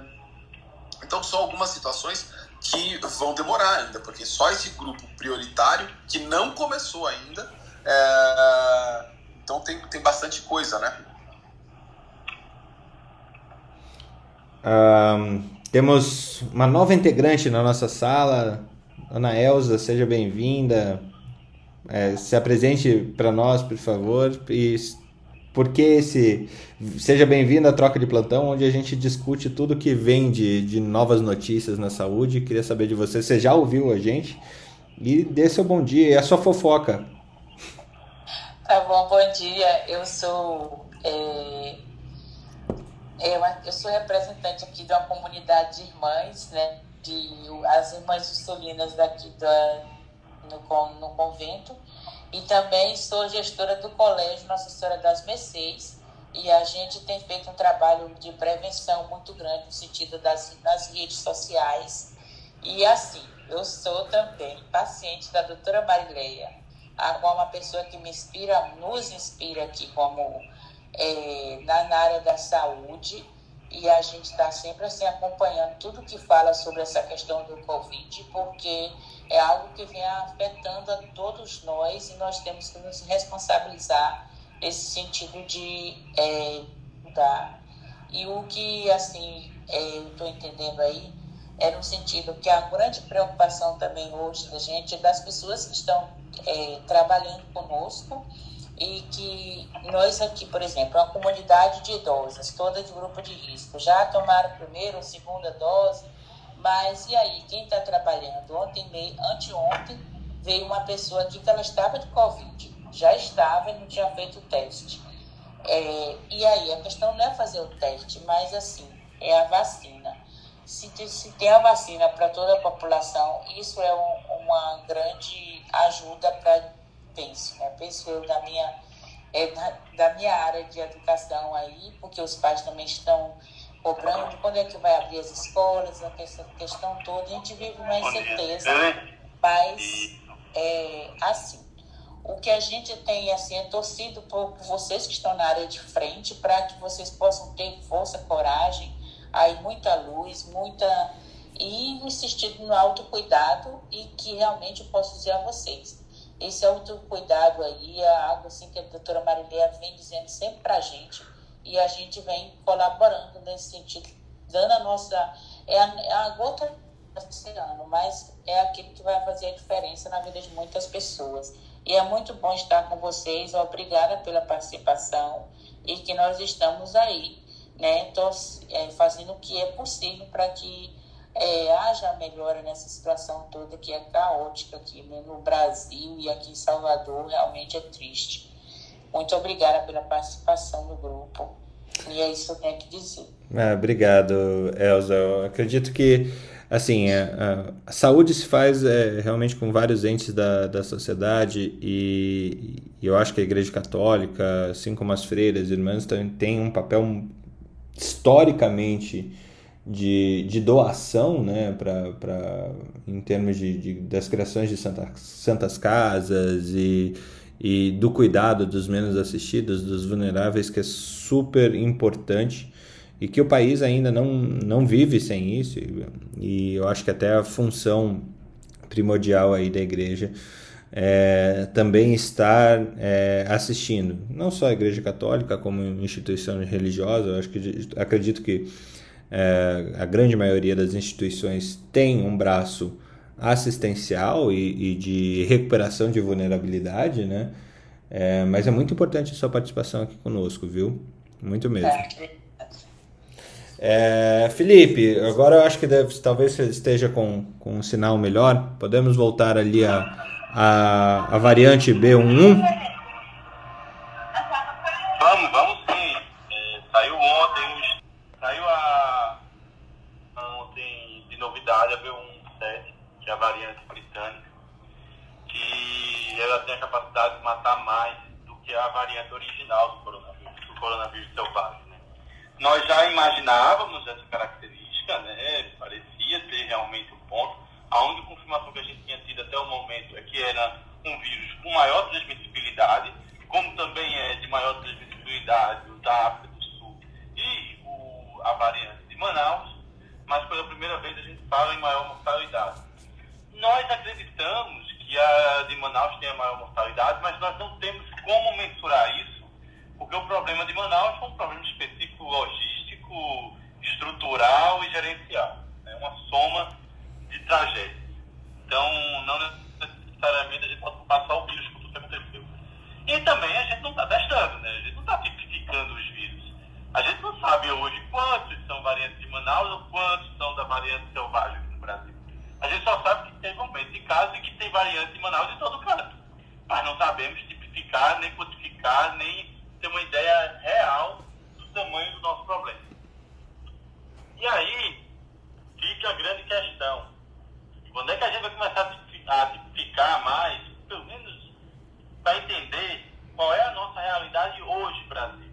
então são algumas situações que vão demorar ainda, porque só esse grupo prioritário, que não começou ainda, é... então tem, tem bastante coisa, né? Um, temos uma nova integrante na nossa sala, Ana Elza, seja bem-vinda. É, se apresente para nós, por favor, e porque esse seja bem-vindo à troca de plantão, onde a gente discute tudo que vem de, de novas notícias na saúde. Queria saber de você, você já ouviu a gente? E dê seu bom dia e a sua fofoca. Tá bom, bom dia. Eu sou é, eu, eu sou representante aqui de uma comunidade de irmãs, né? De as irmãs Jussolinas daqui da, no, no convento e também sou gestora do Colégio Nossa Senhora das Mercês, e a gente tem feito um trabalho de prevenção muito grande no sentido das nas redes sociais. E assim, eu sou também paciente da doutora Marileia, uma pessoa que me inspira, nos inspira aqui como é, na, na área da saúde e a gente está sempre assim acompanhando tudo que fala sobre essa questão do Covid, porque é algo que vem afetando a todos nós e nós temos que nos responsabilizar nesse sentido de é, mudar. E o que assim é, eu estou entendendo aí é no sentido que a grande preocupação também hoje da gente é das pessoas que estão é, trabalhando conosco e que nós aqui, por exemplo, uma comunidade de idosas, toda de grupo de risco, já tomaram a primeira ou segunda dose, mas e aí, quem está trabalhando? Ontem, anteontem, veio uma pessoa aqui que ela estava de Covid, já estava e não tinha feito o teste. É, e aí, a questão não é fazer o teste, mas assim, é a vacina. Se, se tem a vacina para toda a população, isso é um, uma grande ajuda para penso, né? Penso eu da minha, é, da, da minha área de educação aí, porque os pais também estão cobrando quando é que vai abrir as escolas, essa questão toda, a gente vive uma incerteza, mas é, assim, o que a gente tem assim é torcido por, vocês que estão na área de frente para que vocês possam ter força, coragem, aí muita luz, muita e insistir no autocuidado e que realmente eu posso dizer a vocês. Esse autocuidado aí é algo assim que a doutora Marileia vem dizendo sempre para a gente e a gente vem colaborando nesse sentido, dando a nossa. É a, é a gota do oceano, mas é aquilo que vai fazer a diferença na vida de muitas pessoas. E é muito bom estar com vocês. Obrigada pela participação e que nós estamos aí, né, é, fazendo o que é possível para que é, haja melhora nessa situação toda que é caótica aqui né, no Brasil e aqui em Salvador, realmente é triste. Muito obrigada pela participação no grupo. E é isso que eu tenho que dizer. Ah, obrigado, Elza. Eu acredito que assim, a, a, a, saúde se faz é, realmente com vários entes da, da sociedade e, e, eu acho que a Igreja Católica, assim como as freiras e irmãs, também tem um papel historicamente de, de doação, né, pra, em termos de, de das criações de santa, santas casas e, e do cuidado dos menos assistidos, dos vulneráveis, que é super importante e que o país ainda não, não vive sem isso. E, eu acho que até a função primordial aí da igreja é, também estar é, assistindo, não só a Igreja Católica como instituição religiosa, eu acho que acredito que é, a grande maioria das instituições tem um braço assistencial e, e de recuperação de vulnerabilidade, né? É, mas é muito importante a sua participação aqui conosco, viu? Muito mesmo. É, Felipe, agora eu acho que deve, talvez você esteja com, com um sinal melhor. Podemos voltar ali a, a, a variante B11? Vamos, vamos sim. É, saiu ontem Saiu a, ontem de novidade a B17, que é a variante britânica, que ela tem a capacidade de matar mais do que a variante original do coronavírus, do coronavírus selvagem. Né? Nós já imaginávamos essa característica, né? parecia ter realmente um ponto. A única confirmação que a gente tinha tido até o momento é que era um vírus com maior transmissibilidade, como também é de maior transmissibilidade o da África do Sul e a variante de Manaus, mas pela primeira vez a gente fala em maior mortalidade. Nós acreditamos que a de Manaus tem a maior mortalidade, mas nós não temos como mensurar isso, porque o problema de Manaus foi um problema específico logístico, estrutural e gerencial. É né? uma soma de tragédias. Então, não necessariamente a gente pode só o vírus por tudo que aconteceu. E também a gente não está testando, né? a gente não está tipificando os vírus. A gente não sabe hoje quantos são variantes de Manaus ou quantos são da variante selvagem aqui no Brasil. A gente só sabe teve aumento de casos e que tem variante em Manaus em todo canto. Mas não sabemos tipificar, nem quantificar, nem ter uma ideia real do tamanho do nosso problema. E aí fica a grande questão. Quando é que a gente vai começar a tipificar mais, pelo menos para entender qual é a nossa realidade hoje, Brasil?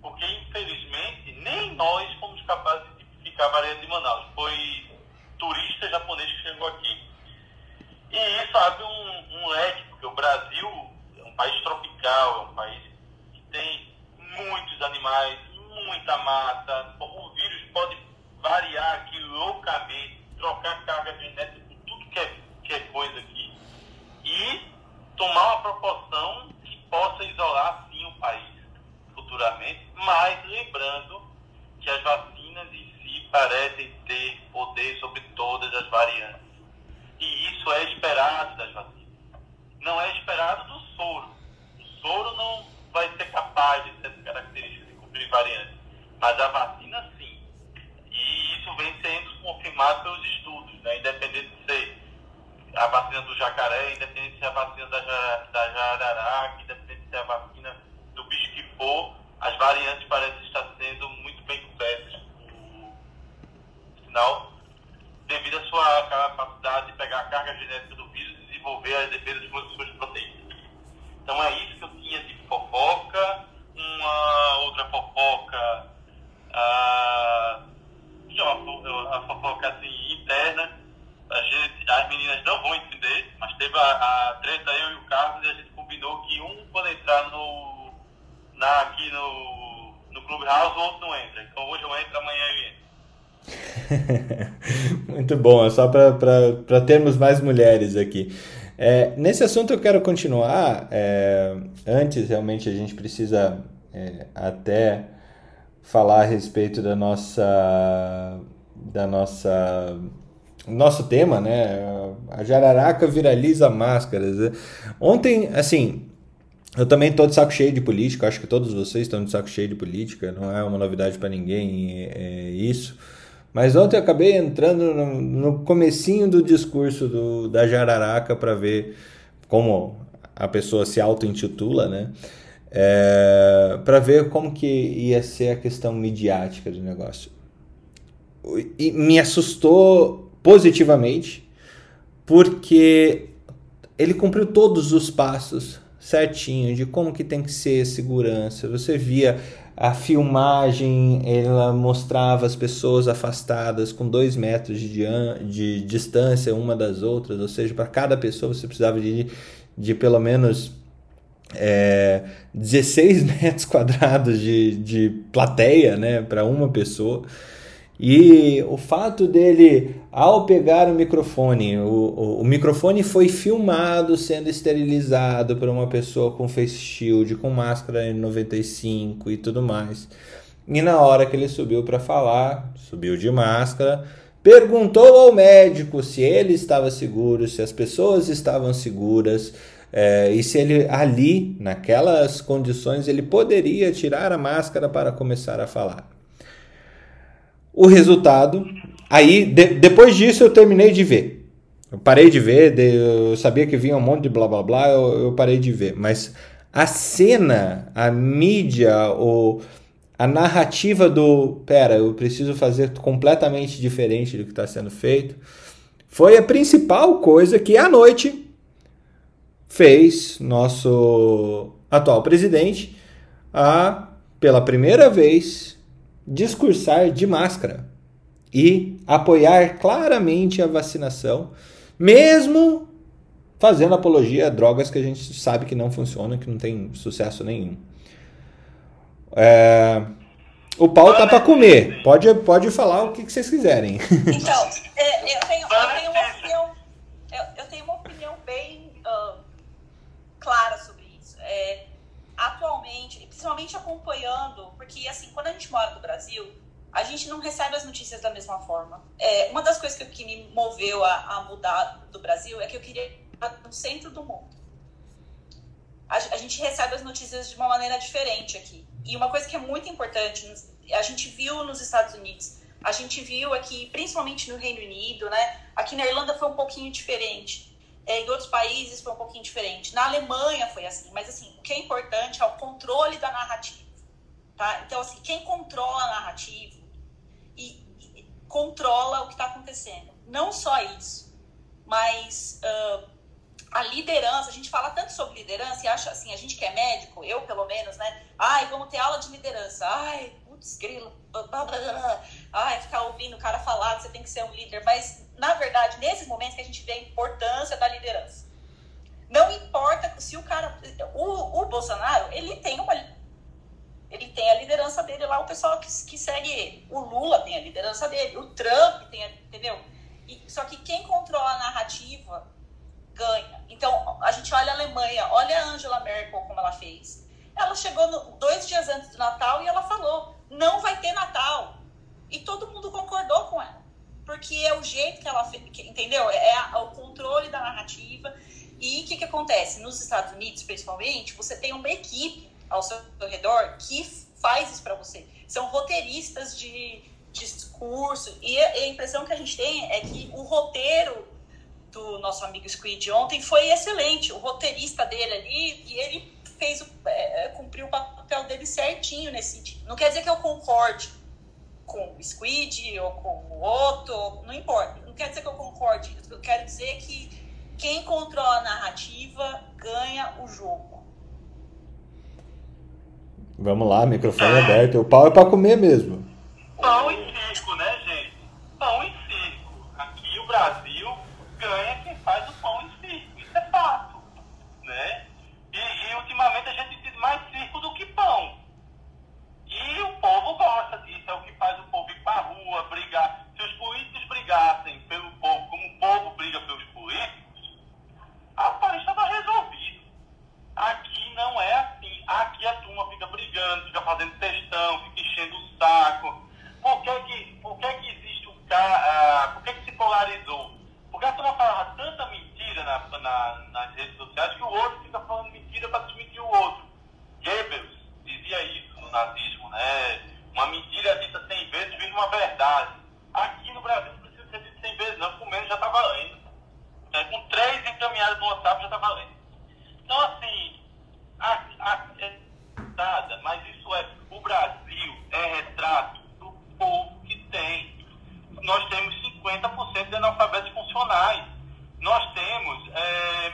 Porque, infelizmente, nem nós fomos capazes de tipificar a variante de Manaus. Foi e isso abre um, um leque, porque o Brasil é um país tropical, é um país que tem muitos animais, muita mata. O vírus pode variar aqui loucamente, trocar carga genética com tudo que é, que é coisa aqui. E tomar uma proporção que possa isolar sim o país futuramente, mas lembrando que as vacinas si parecem ter poder sobre todas as variantes. E isso é esperado das vacinas. Não é esperado do soro. O soro não vai ser capaz de ter características de cumprir variantes. Mas a vacina sim. E isso vem sendo confirmado pelos estudos, né? independente de ser a vacina do jacaré, independente de ser a vacina da, da jararaca, independente de ser a vacina do bicho que for, as variantes parecem estar sendo muito bem cobertas. Devido à sua capacidade de pegar a carga genética do vírus e desenvolver as defesas as suas proteínas. Então é isso que eu tinha de fofoca. Uma outra fofoca, a, a fofoca assim, interna. A gente, as meninas não vão entender, mas teve a, a treta eu e o Carlos e a gente combinou que um quando entrar no, na, aqui no, no Clubhouse, o outro não entra. Então hoje eu entro, amanhã eu entro. Muito bom, é só para termos mais mulheres aqui. É, nesse assunto eu quero continuar. É, antes, realmente, a gente precisa é, até falar a respeito da nossa. da nossa. Nosso tema, né? A jararaca viraliza máscaras. Ontem, assim, eu também estou de saco cheio de política, acho que todos vocês estão de saco cheio de política, não é uma novidade para ninguém é, isso. Mas ontem eu acabei entrando no, no comecinho do discurso do, da Jararaca para ver como a pessoa se auto-intitula, né? É, para ver como que ia ser a questão midiática do negócio. E me assustou positivamente, porque ele cumpriu todos os passos certinho de como que tem que ser segurança. Você via a filmagem ela mostrava as pessoas afastadas com dois metros de, de distância uma das outras, ou seja, para cada pessoa você precisava de, de pelo menos é, 16 metros quadrados de, de plateia né, para uma pessoa. E o fato dele, ao pegar o microfone, o, o, o, microfone foi filmado sendo esterilizado por uma pessoa com face shield, com máscara N95 e tudo mais. E na hora que ele subiu para falar, subiu de máscara, perguntou ao médico se ele estava seguro, se as pessoas estavam seguras. É, e se ele ali, naquelas condições, ele poderia tirar a máscara para começar a falar o resultado. Aí, de, depois disso, eu terminei de ver. Eu parei de ver, de, eu sabia que vinha um monte de blá blá blá, eu, eu parei de ver. Mas a cena, a mídia, o, a narrativa do pera, eu preciso fazer completamente diferente do que está sendo feito, foi a principal coisa que à noite fez nosso atual presidente a, pela primeira vez, discursar de máscara e apoiar claramente a vacinação, mesmo fazendo apologia a drogas que a gente sabe que não funcionam, que não tem sucesso nenhum. É... O pau tá para comer. Pode, pode falar o que, que vocês quiserem. Então, é, eu, tenho, eu, tenho, uma opinião, eu, eu tenho uma opinião bem uh, clara sobre principalmente acompanhando, porque assim, quando a gente mora no Brasil, a gente não recebe as notícias da mesma forma. É, uma das coisas que, que me moveu a, a, mudar do Brasil é que eu queria estar no centro do mundo. A, a, gente recebe as notícias de uma maneira diferente aqui. E uma coisa que é muito importante, a gente viu nos Estados Unidos, a gente viu aqui, principalmente no Reino Unido, né? Aqui na Irlanda foi um pouquinho diferente. É, em outros países foi um pouquinho diferente. Na Alemanha foi assim, mas assim, o que é importante é o controle da narrativa. Tá? Então, assim, quem controla a narrativa e, e controla o que está acontecendo. Não só isso, mas uh, a liderança, a gente fala tanto sobre liderança e acha assim, a gente que é médico, eu pelo menos, né? Ai, vamos ter aula de liderança. Ai, putz, grilo. Blá, blá, blá, Ai, ficar ouvindo o cara falar que você tem que ser um líder. Mas na verdade, nesses momentos que a gente vê a importância da liderança. Não importa se o cara. O, o Bolsonaro, ele tem uma. Ele tem a liderança dele lá, o pessoal que, que segue ele. O Lula tem a liderança dele, o Trump tem, a, entendeu? E, só que quem controla a narrativa ganha. Então, a gente olha a Alemanha, olha a Angela Merkel como ela fez. Ela chegou no, dois dias antes do Natal e ela falou: não vai ter Natal. E todo mundo concordou com ela. Porque é o jeito que ela fez, entendeu? É a, o controle da narrativa. E o que, que acontece? Nos Estados Unidos, principalmente, você tem uma equipe ao seu redor que faz isso para você. São roteiristas de, discurso. E a impressão que a gente tem é que o roteiro do nosso amigo Squid ontem foi excelente. O roteirista dele ali, e ele fez o, é, cumpriu o papel dele certinho nesse sentido. Não quer dizer que eu concorde com o Squid ou com o Otto, não importa. Não quer dizer que eu concorde. Eu quero dizer que quem controla a narrativa ganha o jogo. Vamos lá, microfone aberto. O pau é para comer mesmo. Pão e circo, né, gente? Pão e circo. Aqui o Brasil ganha quem faz o pão e circo. Isso é fato. Né? E, e ultimamente a gente tem mais circo do que pão. E o povo gosta disso, é o que faz o povo ir para a rua, brigar. Se os políticos brigassem pelo povo, como o povo briga pelos políticos, a país estava resolvido. Aqui não é assim. Aqui a turma fica brigando, fica fazendo textão, fica enchendo o saco. Por que, que, por que, que existe o cara. por que, que se polarizou? Porque a turma falava tanta mentira na, na, nas redes sociais que o outro fica falando mentira para desmentir outro. Goebbels dizia isso no nazismo, né? Uma mentira dita 100 vezes vira uma verdade. Aqui no Brasil não precisa ser dito 100 vezes, não, com menos já está valendo. É, com três encaminhados no WhatsApp já está valendo. Então, assim, a, a, é mas isso é, o Brasil é retrato do povo que tem. Nós temos 50% de analfabetos funcionais. Nós temos é,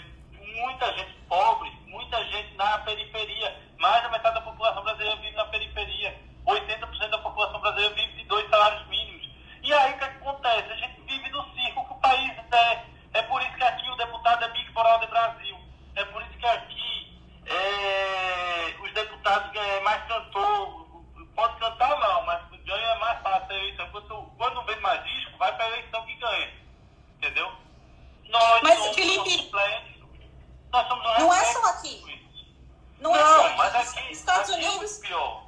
muita gente pobre, muita gente na periferia. Mais da metade da população brasileira vive na periferia. 80% da população brasileira vive de dois salários mínimos. E aí o que acontece? A gente vive no circo que o país é. É por isso que aqui o deputado é Big Brother Brasil. É por isso que aqui é, os deputados ganham mais cantor. Pode cantar não, mas ganha mais fácil a. Quando, vem mais disco, vai para a eleição que ganha. Entendeu? Nós Mas, somos Felipe, nós somos um não é reflexo só aqui. disso. Não, é Não, só mas aqui. aqui, Nos Estados aqui é Unidos. muito pior.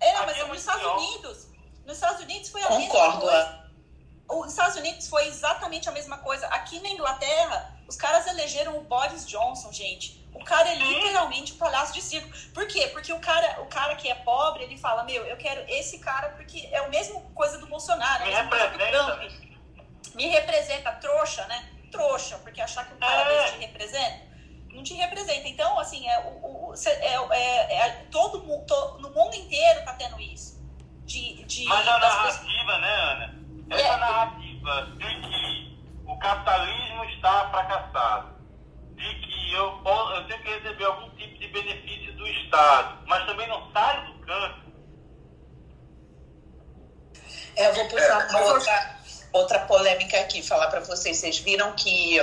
É, Aqui mas é nos muito Estados pior. Unidos. Nos Estados Unidos foi a mesma Concordo. coisa. Os Estados Unidos foi exatamente a mesma coisa. Aqui na Inglaterra, os caras elegeram o Boris Johnson, gente. O cara é Sim. literalmente um palhaço de circo. Por quê? Porque o cara, o cara que é pobre, ele fala, meu, eu quero esse cara porque é a mesma coisa do Bolsonaro, é Me do representa, Trump. Me representa, trouxa, né? Trouxa, porque achar que um cara É. te representa, não te representa. Então, assim, é, o, o- o- é, é- é- todo mundo, no mundo inteiro tá tendo isso. De, de, Mas a das pessoas- narrativa, né, Ana? Essa É. narrativa de que o capitalismo está fracassado, de que eu, po- eu tenho que receber algum tipo de benefício do Estado, mas também não saio do canto. É, eu vou puxar É, uma outra, outra polêmica aqui, falar para vocês. Vocês viram que,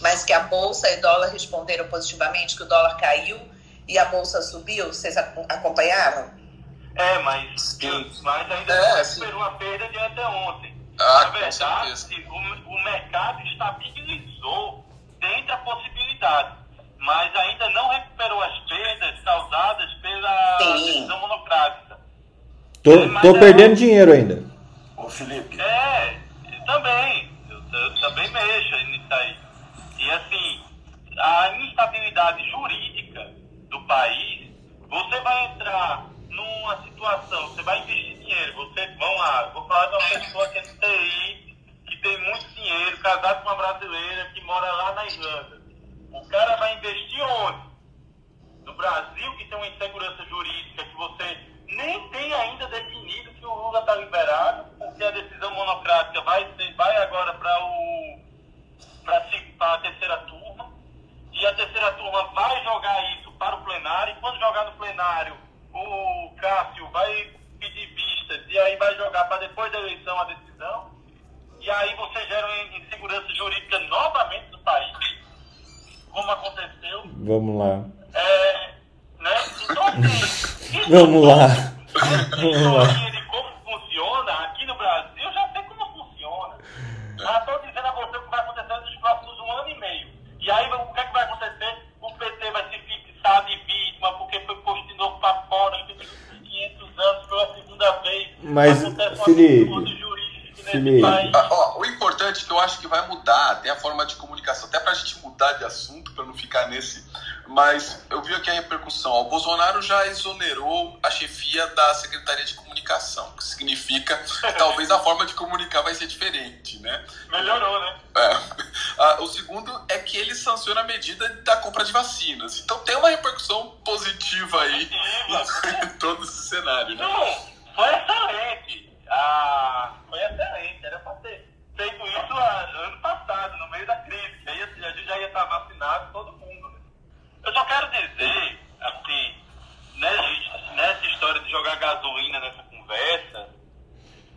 mas que a Bolsa e dólar responderam positivamente, que o dólar caiu e a Bolsa subiu? Vocês ac- acompanharam? É, mas, mas ainda É, recuperou a perda de até ontem. Ah, Na verdade, o, o mercado estabilizou dentro da possibilidade, mas ainda não recuperou as perdas causadas pela Sim. decisão monocrática. Tô, Mas tô é- perdendo dinheiro ainda. Ô Felipe, É, eu também. Eu, eu também mexo nisso aí. E assim, a instabilidade jurídica do país, você vai entrar numa situação, você vai investir dinheiro, você, vamos lá, vou falar de uma pessoa que é TI, que tem muito dinheiro, casado com uma brasileira que mora lá na Irlanda. O cara vai investir onde? No Brasil, que tem uma insegurança jurídica, que você nem tem ainda definido que o Lula está liberado, porque a decisão monocrática vai, ser, vai agora para o para a terceira turma, e a terceira turma vai jogar isso para o plenário, e quando jogar no plenário, o Cássio vai pedir vistas, e aí vai jogar para depois da eleição a decisão, e aí você gera uma jurídica novamente do país, como aconteceu. Vamos lá. É, né? Então, assim, Vamos lá. Vamos lá. de como funciona aqui no Brasil, eu já sei como funciona. Mas estou dizendo a você o que vai acontecer nos próximos um ano e meio. E aí o que, é que vai acontecer? O PT vai se fixar de fora em 500 anos pela segunda vez. Mas, Acontece Felipe, absurdo jurídico nesse Felipe. país. Ah, ó, o importante que eu acho que vai mudar até a forma de comunicação, até pra gente mudar de assunto, pra não ficar nesse. Mas eu vi aqui a repercussão. O Bolsonaro já exonerou a chefia da Secretaria de Comunicação, que significa que talvez a forma de comunicar vai ser diferente, né? Melhorou, né? É. Ah, o segundo é que ele sanciona a medida da compra de vacinas. Então tem uma repercussão positiva aí em todo esse cenário, né? Não, foi excelente. Ah, foi excelente. Era para ter feito isso ah, ano passado, no meio da crise. Aí assim, a gente já ia estar vacinado, todo mundo. Eu só quero dizer, assim, nessa, nessa história de jogar gasolina nessa conversa,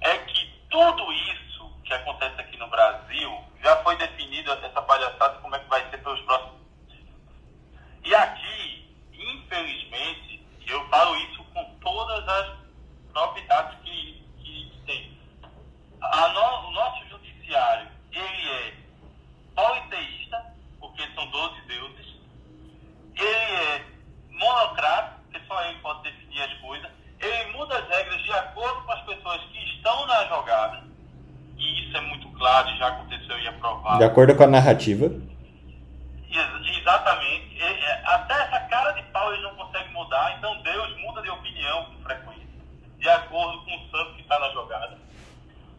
é que tudo isso que acontece aqui no Brasil já foi definido, essa palhaçada, como é que vai ser pelos próximos e aqui, infelizmente, eu falo isso com todas as novidades que, que, tem. No- o nosso judiciário, ele é politeísta, porque são 12 deuses. Ele é monocrático, porque só ele pode definir as coisas. Ele muda as regras de acordo com as pessoas que estão na jogada. E isso é muito claro, e já aconteceu e é provado. De acordo com a narrativa. Ex- Exatamente. E- é, Até essa cara de pau eles não conseguem mudar, então Deus muda de opinião com frequência, de acordo com o santo que está na jogada.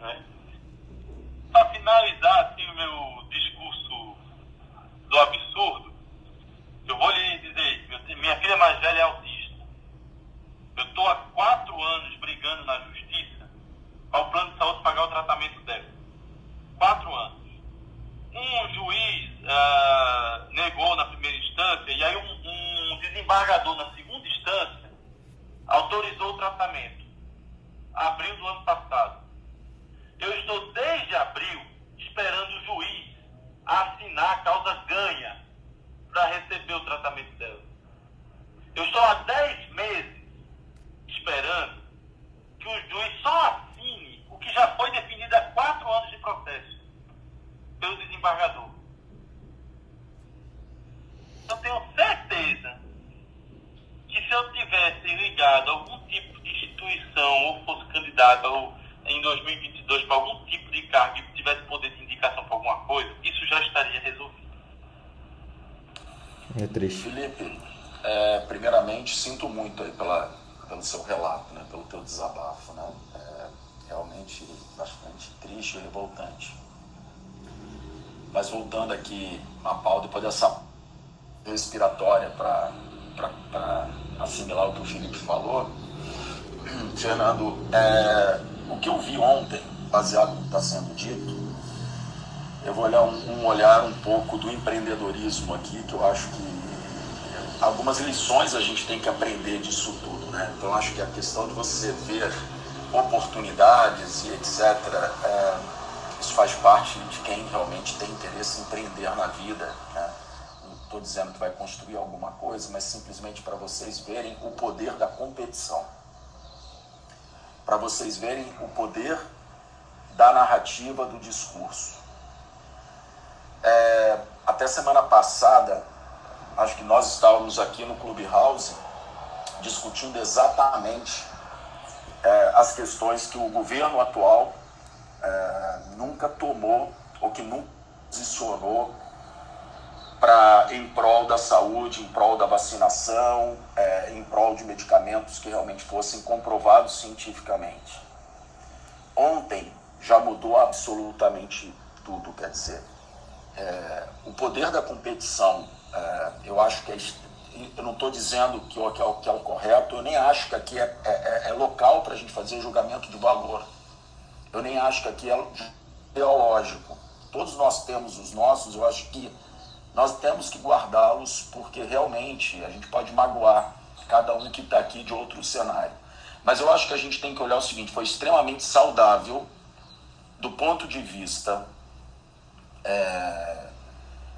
Né? Para finalizar assim, o meu discurso do absurdo, eu vou lhe dizer, minha filha mais velha é autista. Eu estou há quatro anos brigando na justiça para o plano de saúde pagar o tratamento dela. Quatro anos um juiz ah, negou na primeira instância e aí um, um desembargador na segunda instância autorizou o tratamento. Abril do ano passado. Eu estou desde abril esperando o juiz assinar a causa ganha para receber o tratamento dela. Eu estou há 10 meses esperando que o juiz só assine o que já foi definido há quatro anos de processo pelo desembargador. Eu tenho certeza que se eu tivesse ligado a algum tipo de instituição ou fosse candidato ou em 2022 para algum tipo de cargo e tivesse poder de indicação para alguma coisa, isso já estaria resolvido. É triste. Felipe, é, primeiramente sinto muito aí pela, pelo seu relato, né, pelo teu desabafo, né? É realmente bastante triste e revoltante. Mas voltando aqui a pau, depois dessa respiratória para assimilar o que o Felipe falou, Fernando, é, o que eu vi ontem, baseado no que está sendo dito, eu vou olhar um, um olhar um pouco do empreendedorismo aqui, que eu acho que algumas lições a gente tem que aprender disso tudo, né? Então acho que a questão de você ver oportunidades e etc. é, isso faz parte de quem realmente tem interesse em empreender na vida. Né? Não estou dizendo que vai construir alguma coisa, mas simplesmente para vocês verem o poder da competição. Para vocês verem o poder da narrativa, do discurso. É, até semana passada, acho que nós estávamos aqui no Clubhouse discutindo exatamente é, as questões que o governo atual é, nunca tomou ou que nunca posicionou para em prol da saúde, em prol da vacinação, é, em prol de medicamentos que realmente fossem comprovados cientificamente. Ontem já mudou absolutamente tudo, quer dizer, é, o poder da competição, é, eu acho que é, eu não estou dizendo que, que, é o, que é o correto, eu nem acho que aqui é, é, é local para a gente fazer julgamento de valor. Eu nem acho que aqui é teológico. Todos nós temos os nossos, eu acho que nós temos que guardá-los porque realmente a gente pode magoar cada um que está aqui de outro cenário. Mas eu acho que a gente tem que olhar o seguinte: foi extremamente saudável do ponto de vista é,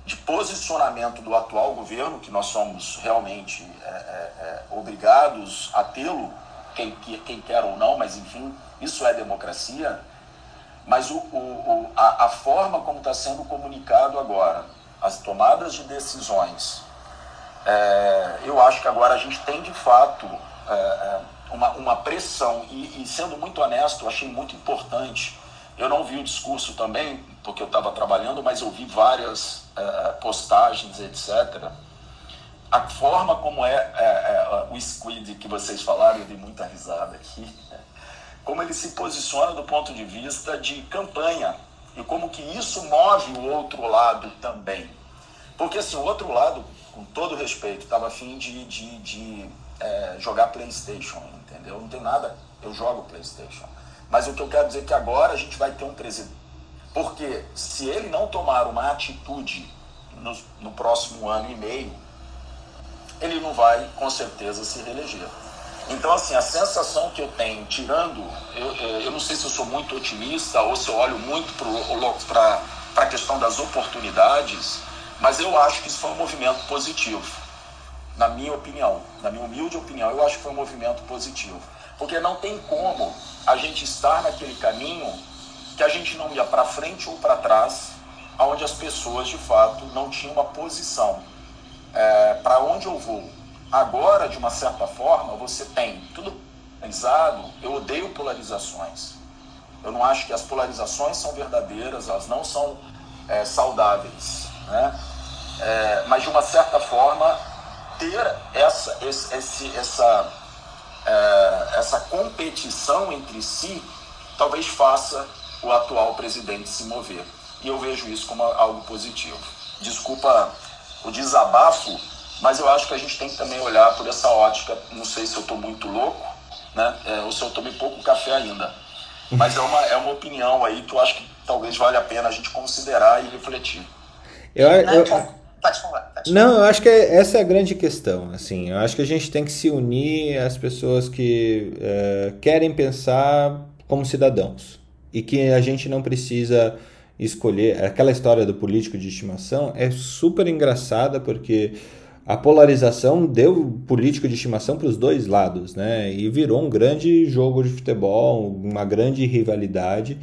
de posicionamento do atual governo, que nós somos realmente é, é, é obrigados a tê-lo, quem, quem quer ou não, mas enfim, isso é democracia. Mas o, o, a, a forma como está sendo comunicado agora, as tomadas de decisões, é, eu acho que agora a gente tem de fato é, é uma, uma pressão, e, e, sendo muito honesto, eu achei muito importante. Eu não vi o discurso também, porque eu estava trabalhando, mas eu vi várias é, é, postagens, etc. A forma como é, é, é, o squid que vocês falaram, eu dei muita risada aqui, como ele se posiciona do ponto de vista de campanha e como que isso move o outro lado também. Porque assim, o outro lado, com todo respeito, estava afim de, de, de é, jogar Playstation, entendeu? Não tem nada, eu jogo Playstation. Mas o que eu quero dizer é que agora a gente vai ter um presidente. Porque se ele não tomar uma atitude no, no próximo ano e meio, ele não vai com certeza se reeleger. Então, assim, a sensação que eu tenho, tirando, eu, eu não sei se eu sou muito otimista ou se eu olho muito para a questão das oportunidades, mas eu acho que isso foi um movimento positivo, na minha opinião, na minha humilde opinião, eu acho que foi um movimento positivo. Porque não tem como a gente estar naquele caminho que a gente não ia para frente ou para trás, onde as pessoas de fato não tinham uma posição. É, para onde eu vou? Agora, de uma certa forma, você tem tudo polarizado. Eu odeio polarizações. Eu não acho que as polarizações são verdadeiras, elas não são é, saudáveis. Né? É, mas, de uma certa forma, ter essa, esse, essa, é, essa competição entre si talvez faça o atual presidente se mover. E eu vejo isso como algo positivo. Desculpa o desabafo, mas eu acho que a gente tem que também olhar por essa ótica. Não sei se eu estou muito louco, né? É, ou se eu tomei pouco café ainda. Mas é uma, é uma opinião aí que eu acho que talvez valha a pena a gente considerar e refletir. Eu, eu, pode falar. Pode não, eu acho que é, essa é a grande questão. Assim, eu acho que a gente tem que se unir às pessoas que é, querem pensar como cidadãos e que a gente não precisa escolher. Aquela história do político de estimação é super engraçada porque a polarização deu político de estimação para os dois lados, né? E virou um grande jogo de futebol, uma grande rivalidade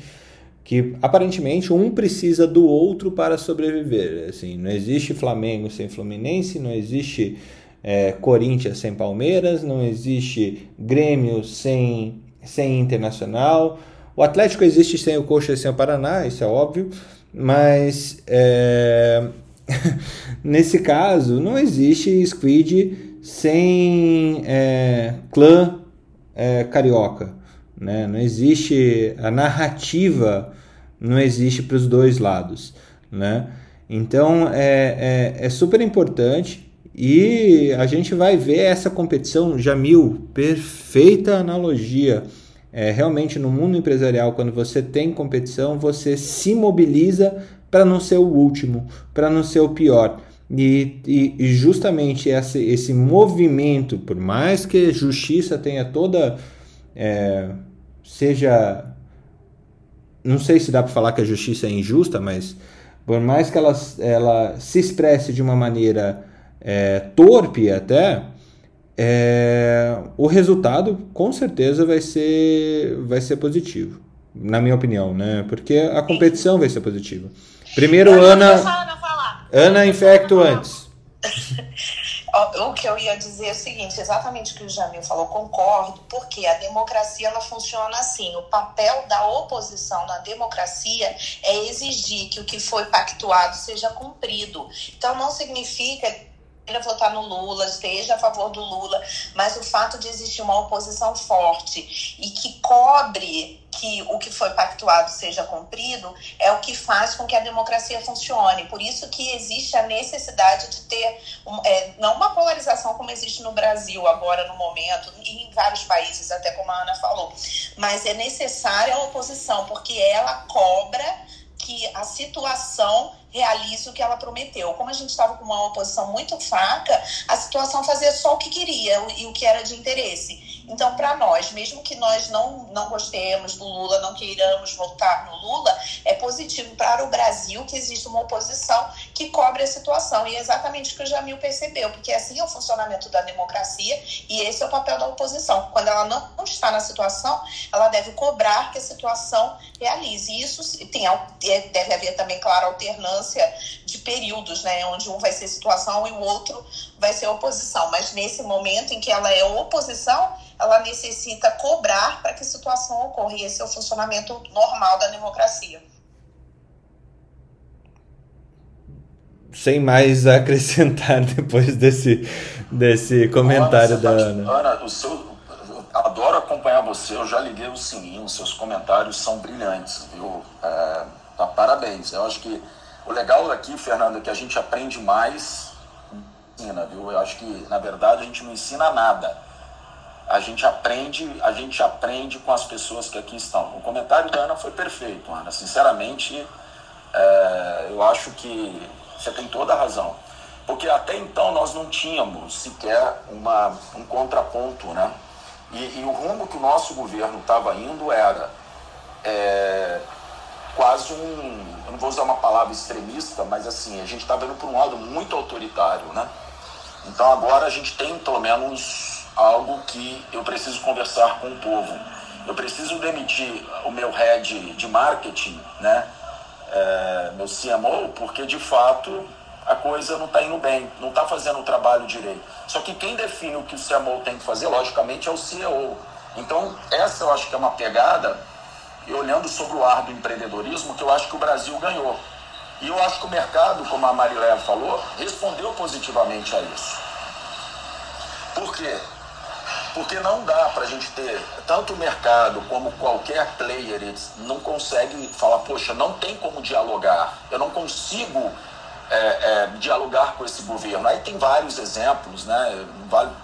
que aparentemente um precisa do outro para sobreviver. Assim, não existe Flamengo sem Fluminense, não existe é, Corinthians sem Palmeiras, não existe Grêmio sem, sem Internacional. O Atlético existe sem o Coxa e sem o Paraná, isso é óbvio, mas é, Nesse caso, não existe Squid sem é, clã é, carioca. Né? Não existe a narrativa, não existe para os dois lados. Né? Então é, é, é, super importante e a gente vai ver essa competição, Jamil, perfeita analogia. É, realmente no mundo empresarial, quando você tem competição, você se mobiliza para não ser o último, para não ser o pior. E, e, e justamente esse, esse movimento, por mais que a justiça tenha toda. É, seja. Não sei se dá para falar que a justiça é injusta, mas por mais que ela, ela se expresse de uma maneira é, torpe até, é, o resultado com certeza vai ser, vai ser positivo, na minha opinião, né? Porque a competição vai ser positiva. Primeiro, Ana. Ana infecto antes. o que eu ia dizer é o seguinte, exatamente o que o Jamil falou, concordo, porque a democracia ela funciona assim. O papel da oposição na democracia é exigir que o que foi pactuado seja cumprido. Então não significa votar no Lula, esteja a favor do Lula, mas o fato de existir uma oposição forte e que cobre que o que foi pactuado seja cumprido é o que faz com que a democracia funcione. Por isso que existe a necessidade de ter um, é, não uma polarização como existe no Brasil agora no momento e em vários países, até como a Ana falou, mas é necessária a oposição porque ela cobra que a situação realize o que ela prometeu. Como a gente estava com uma oposição muito fraca, a situação fazia só o que queria e o que era de interesse. Então, para nós, mesmo que nós não, não gostemos do Lula, não queiramos votar no Lula, é positivo para o Brasil que existe uma oposição que cobre a situação. E é exatamente o que o Jamil percebeu, porque assim é o funcionamento da democracia e esse é o papel da oposição. Quando ela não está na situação, ela deve cobrar que a situação realize. E isso tem, deve haver também, claro, alternância de períodos, né, onde um vai ser situação e o outro vai ser oposição. Mas nesse momento em que ela é oposição, ela necessita cobrar para que a situação ocorra. E esse é o funcionamento normal da democracia. Sem mais a acrescentar depois desse, desse comentário Ana, da tá, Ana. Ana, o seu, adoro acompanhar você, eu já liguei o sininho, seus comentários são brilhantes, viu? É, tá, parabéns. Eu acho que o legal aqui, Fernando, é que a gente aprende mais, ensina, viu? Eu acho que, na verdade, a gente não ensina nada a gente aprende, a gente aprende com as pessoas que aqui estão. O comentário da Ana foi perfeito, Ana. Sinceramente, é, eu acho que você tem toda a razão. Porque até então nós não tínhamos sequer uma, um contraponto, né? E, e o rumo que o nosso governo estava indo era é, quase um, eu não vou usar uma palavra extremista, mas assim, a gente estava indo para um lado muito autoritário, né? Então agora a gente tem pelo menos algo que eu preciso conversar com o povo. Eu preciso demitir o meu head de marketing, né? É, meu CMO, porque de fato a coisa não está indo bem, não está fazendo o trabalho direito. Só que quem define o que o CMO tem que fazer, logicamente, é o CEO. Então, essa eu acho que é uma pegada, olhando sobre o ar do empreendedorismo, que eu acho que o Brasil ganhou. E eu acho que o mercado, como a Marilé falou, respondeu positivamente a isso. Por quê? Porque não dá para a gente ter, tanto o mercado como qualquer player, eles não consegue falar, poxa, não tem como dialogar, eu não consigo é, é, dialogar com esse governo. Aí tem vários exemplos, né?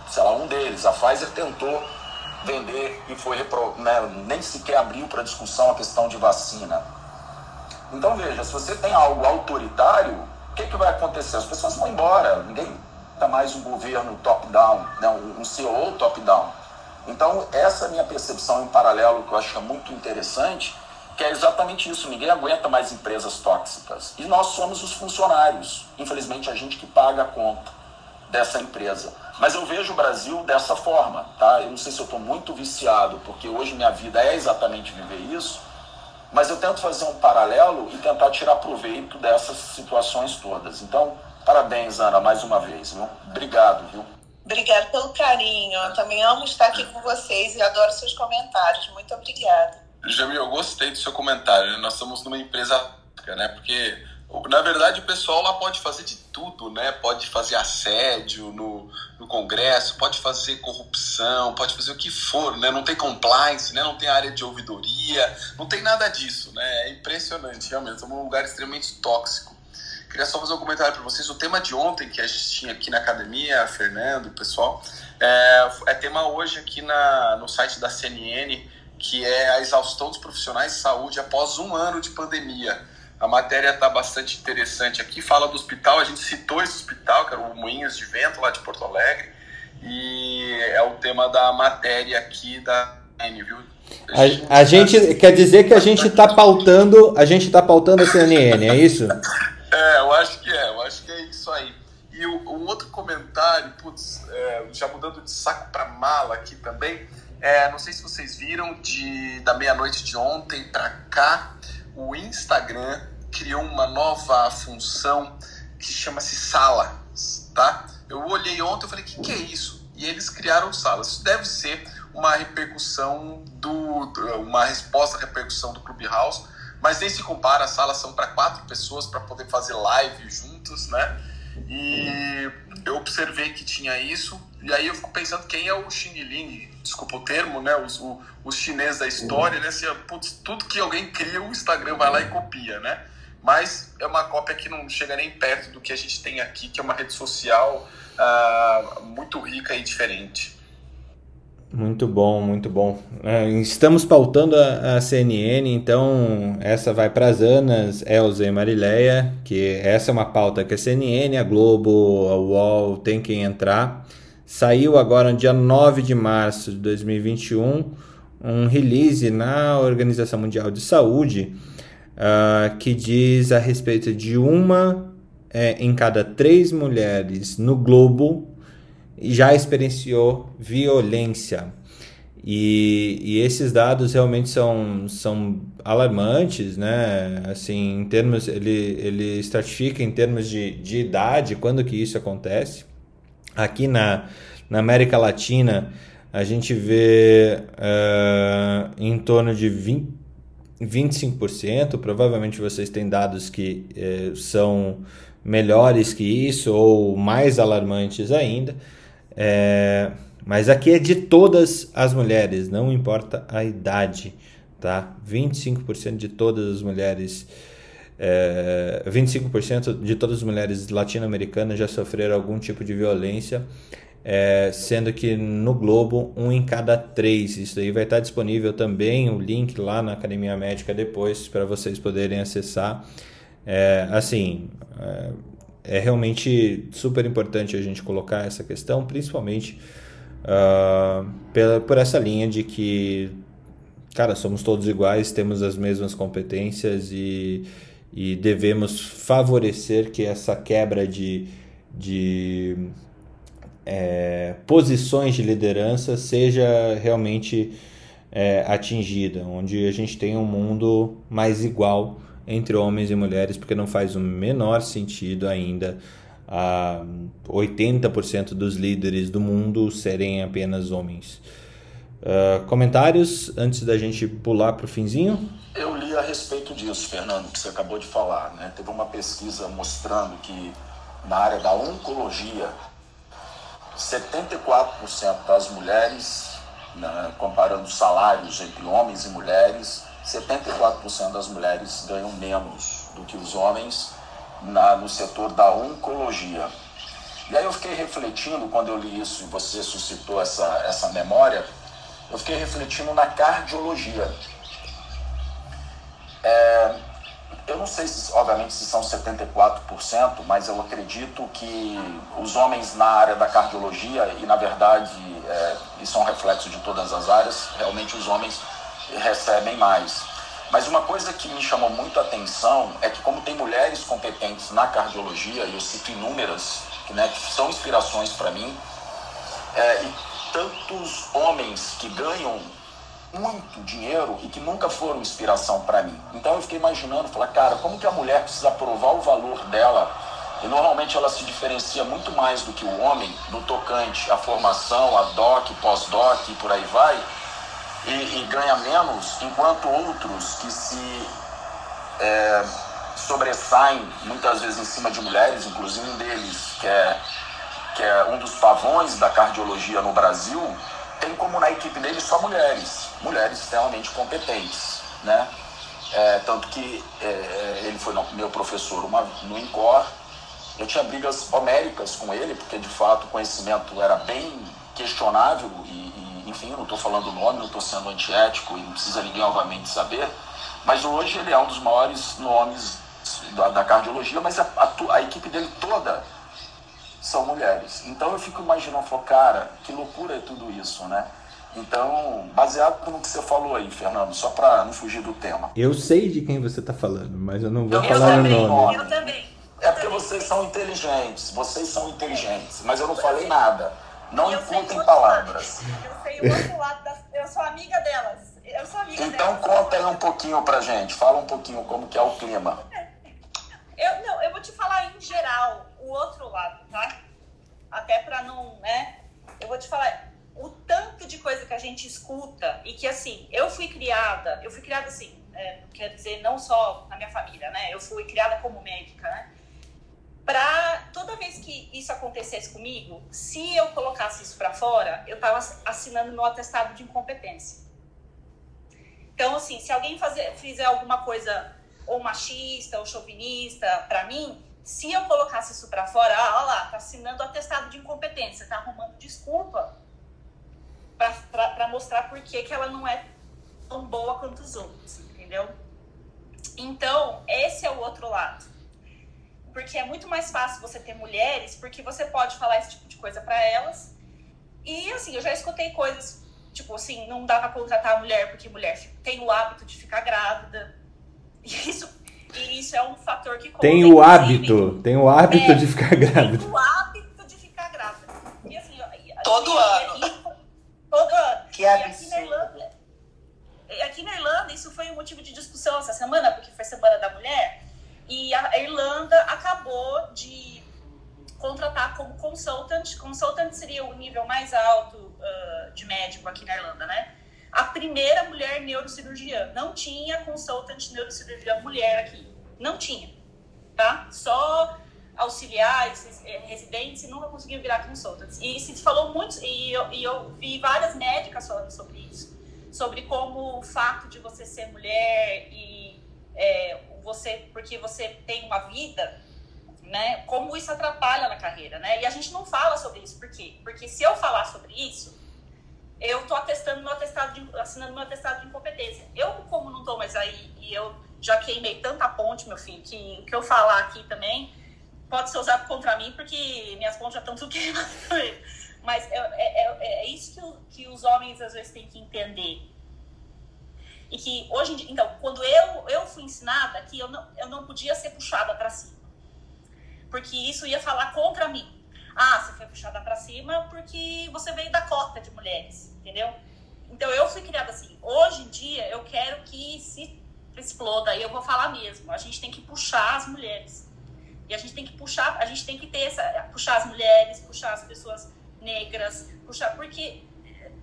sei lá, um deles, a Pfizer tentou vender e foi né, nem sequer abriu para discussão a questão de vacina. Então veja, se você tem algo autoritário, o que, que vai acontecer? As pessoas vão embora, ninguém Tá mais um governo top-down, né, um CEO top-down. Então, essa é minha percepção em paralelo, que eu acho é muito interessante, que é exatamente isso. Ninguém aguenta mais empresas tóxicas. E nós somos os funcionários. Infelizmente, a gente que paga a conta dessa empresa. Mas eu vejo o Brasil dessa forma, tá? Eu não sei se eu estou muito viciado, porque hoje minha vida é exatamente viver isso, mas eu tento fazer um paralelo e tentar tirar proveito dessas situações todas. Então, Parabéns, Ana, mais uma vez, viu? Obrigado, viu? Obrigada pelo carinho. Eu também amo estar aqui com vocês e adoro seus comentários. Muito obrigada. Jamil, eu gostei do seu comentário. Né? Nós estamos numa empresa, né? Porque na verdade, o pessoal lá pode fazer de tudo, né? Pode fazer assédio no, no Congresso, pode fazer corrupção, pode fazer o que for, né? Não tem compliance, né? Não tem área de ouvidoria, não tem nada disso, né? É impressionante, realmente. É um lugar extremamente tóxico. Queria só fazer um comentário para vocês. O tema de ontem que a gente tinha aqui na academia, Fernando, o pessoal, é, é tema hoje aqui na, no site da CNN, que é a exaustão dos profissionais de saúde após um ano de pandemia. A matéria está bastante interessante aqui. Fala do hospital, a gente citou esse hospital, que era o Moinhos de Vento, lá de Porto Alegre, e é o tema da matéria aqui da CNN, viu? A, a, gente quer dizer que a gente está pautando, a gente está pautando a CNN, é isso? É, eu acho que é, eu acho que é isso aí. E o, o outro comentário, putz, é, já mudando de saco para mala aqui também, é, não sei se vocês viram, de, da meia-noite de ontem para cá, o Instagram criou uma nova função que chama-se Sala, tá? Eu olhei ontem e falei, o que, que é isso? E eles criaram salas. Isso deve ser uma repercussão do, uma resposta à repercussão do Clubhouse, mas nem se compara, as salas são para quatro pessoas para poder fazer live juntos, né? E eu observei que tinha isso, e aí eu fico pensando quem é o Xiniling, desculpa o termo, né? Os, o, os chineses da história, né? Se, putz, tudo que alguém cria, o Instagram vai lá e copia, né? Mas é uma cópia que não chega nem perto do que a gente tem aqui, que é uma rede social uh, muito rica e diferente. Muito bom, muito bom. É, estamos pautando a, a CNN, então essa vai para as Anas, Elza e Marileia, que essa é uma pauta que a CNN, a Globo, a UOL tem que entrar. saiu agora no dia 9 de março de 2021 um release na Organização Mundial de Saúde uh, que diz a respeito de uma é, em cada três mulheres no globo já experienciou violência. E, e, esses dados realmente são, são alarmantes, né? Assim, em termos, ele, ele estratifica em termos de, de idade, quando que isso acontece. Aqui na, na América Latina, a gente vê uh, em torno de 20, 25%. Provavelmente vocês têm dados que uh, são melhores que isso ou mais alarmantes ainda. É, mas aqui é de todas as mulheres, não importa a idade, tá? 25% de todas as mulheres, é, 25% de todas as mulheres latino-americanas já sofreram algum tipo de violência, é, sendo que no Globo, um em cada três. Isso aí vai estar disponível também, o link lá na Academia Médica depois, para vocês poderem acessar. É, assim, é, é realmente super importante a gente colocar essa questão, principalmente uh, pela, por essa linha de que, cara, somos todos iguais, temos as mesmas competências e, e devemos favorecer que essa quebra de, de é, posições de liderança seja realmente é, atingida, onde a gente tem um mundo mais igual entre homens e mulheres, porque não faz o menor sentido ainda a 80% dos líderes do mundo serem apenas homens. Uh, comentários antes da gente pular para o finzinho? Eu li a respeito disso, Fernando, que você acabou de falar. Né? Teve uma pesquisa mostrando que na área da oncologia, 74% das mulheres, né, comparando salários entre homens e mulheres, 74% das mulheres ganham menos do que os homens na, no setor da oncologia. E aí eu fiquei refletindo, quando eu li isso e você suscitou essa, essa memória, eu fiquei refletindo na cardiologia. Não sei, se, obviamente, se são 74%, mas eu acredito que os homens na área da cardiologia, e na verdade é, isso é um reflexo de todas as áreas, realmente os homens recebem mais. Mas uma coisa que me chamou muito a atenção é que como tem mulheres competentes na cardiologia, e eu cito inúmeras, que, né, que são inspirações para mim, é, e tantos homens que ganham muito dinheiro e que nunca foram inspiração para mim. Então eu fiquei imaginando, falar, cara, como que a mulher precisa provar o valor dela? E normalmente ela se diferencia muito mais do que o homem no tocante à formação, a doc, pós-doc e por aí vai e, e ganha menos, enquanto outros que se é, sobressaem muitas vezes em cima de mulheres, inclusive um deles, que é, que é um dos pavões da cardiologia no Brasil, tem como na equipe dele só mulheres, mulheres extremamente competentes, né? É, tanto que é, é ele foi meu professor uma, no INCOR, eu tinha brigas homéricas com ele, porque de fato o conhecimento era bem questionável e, enfim, não estou falando o nome, não estou sendo antiético e não precisa ninguém obviamente saber, mas hoje ele é um dos maiores nomes da, da cardiologia, mas a, a, a, equipe dele toda são mulheres. Então eu fico imaginando, falo, cara, que loucura é tudo isso, né? Então, baseado no que você falou aí, Fernando, só para não fugir do tema. Eu sei de quem você está falando, mas eu não vou eu falar também, o nome. Eu também. É porque vocês são inteligentes, vocês são inteligentes, mas eu não falei nada. Não encurtem palavras. Eu sei o outro lado, das, eu sou amiga delas. Eu sou amiga então delas. conta aí um pouquinho pra gente, fala um pouquinho como que é o clima. Eu, não, eu vou te falar em geral, o outro lado, tá? Até pra não, né? Eu vou te falar o tanto de coisa que a gente escuta e que, assim, eu fui criada, eu fui criada assim, é, quer dizer, não só na minha família, né? Eu fui criada como médica, né? para toda vez que isso acontecesse comigo, se eu colocasse isso para fora, eu estava assinando meu atestado de incompetência. Então, assim, se alguém fazer, fizer alguma coisa ou machista ou chauvinista para mim, se eu colocasse isso para fora, ah, olha lá, tá assinando atestado de incompetência, tá arrumando desculpa para mostrar por que, que ela não é tão boa quanto os outros, entendeu? Então, esse é o outro lado porque é muito mais fácil você ter mulheres, porque você pode falar esse tipo de coisa para elas E assim, eu já escutei coisas, tipo assim, não dá pra contratar a mulher porque mulher tem o hábito de ficar grávida. E isso, e isso é um fator que Tem o hábito, tem o hábito é, de ficar grávida. Tem o hábito de ficar grávida. E assim, todo ano. E, todo ano. Que absurdo. aqui na Irlanda, aqui na Irlanda, isso foi um motivo de discussão essa semana, porque foi Semana da Mulher, e a Irlanda acabou de contratar como consultant. Consultant seria o nível mais alto uh, de médico aqui na Irlanda, né? A primeira mulher neurocirurgiã. Não tinha consultant neurocirurgiã mulher aqui. Não tinha, tá? Só auxiliares, eh, residentes e nunca conseguiu virar consultants. E se falou muito, e eu, e eu vi várias médicas falando sobre isso, sobre como o fato de você ser mulher e é, você, porque você tem uma vida, né, como isso atrapalha na carreira, né? E a gente não fala sobre isso, por quê? Porque se eu falar sobre isso, eu tô atestando meu atestado de, assinando meu atestado de incompetência. Eu, como não tô mais aí e eu já queimei tanta ponte, meu filho, que o que eu falar aqui também pode ser usado contra mim, porque minhas pontes já estão tudo queimadas. Mas é, é, é, é isso que, que os homens às vezes têm que entender. E que hoje em dia, então, quando eu, eu fui ensinada que eu não, eu não podia ser puxada para cima. Porque isso ia falar contra mim. Ah, você foi puxada para cima porque você veio da cota de mulheres, entendeu? Então eu fui criada assim. Hoje em dia eu quero que se exploda, e eu vou falar mesmo. A gente tem que puxar as mulheres. E a gente tem que puxar, a gente tem que ter essa, puxar as mulheres, puxar as pessoas negras, puxar, porque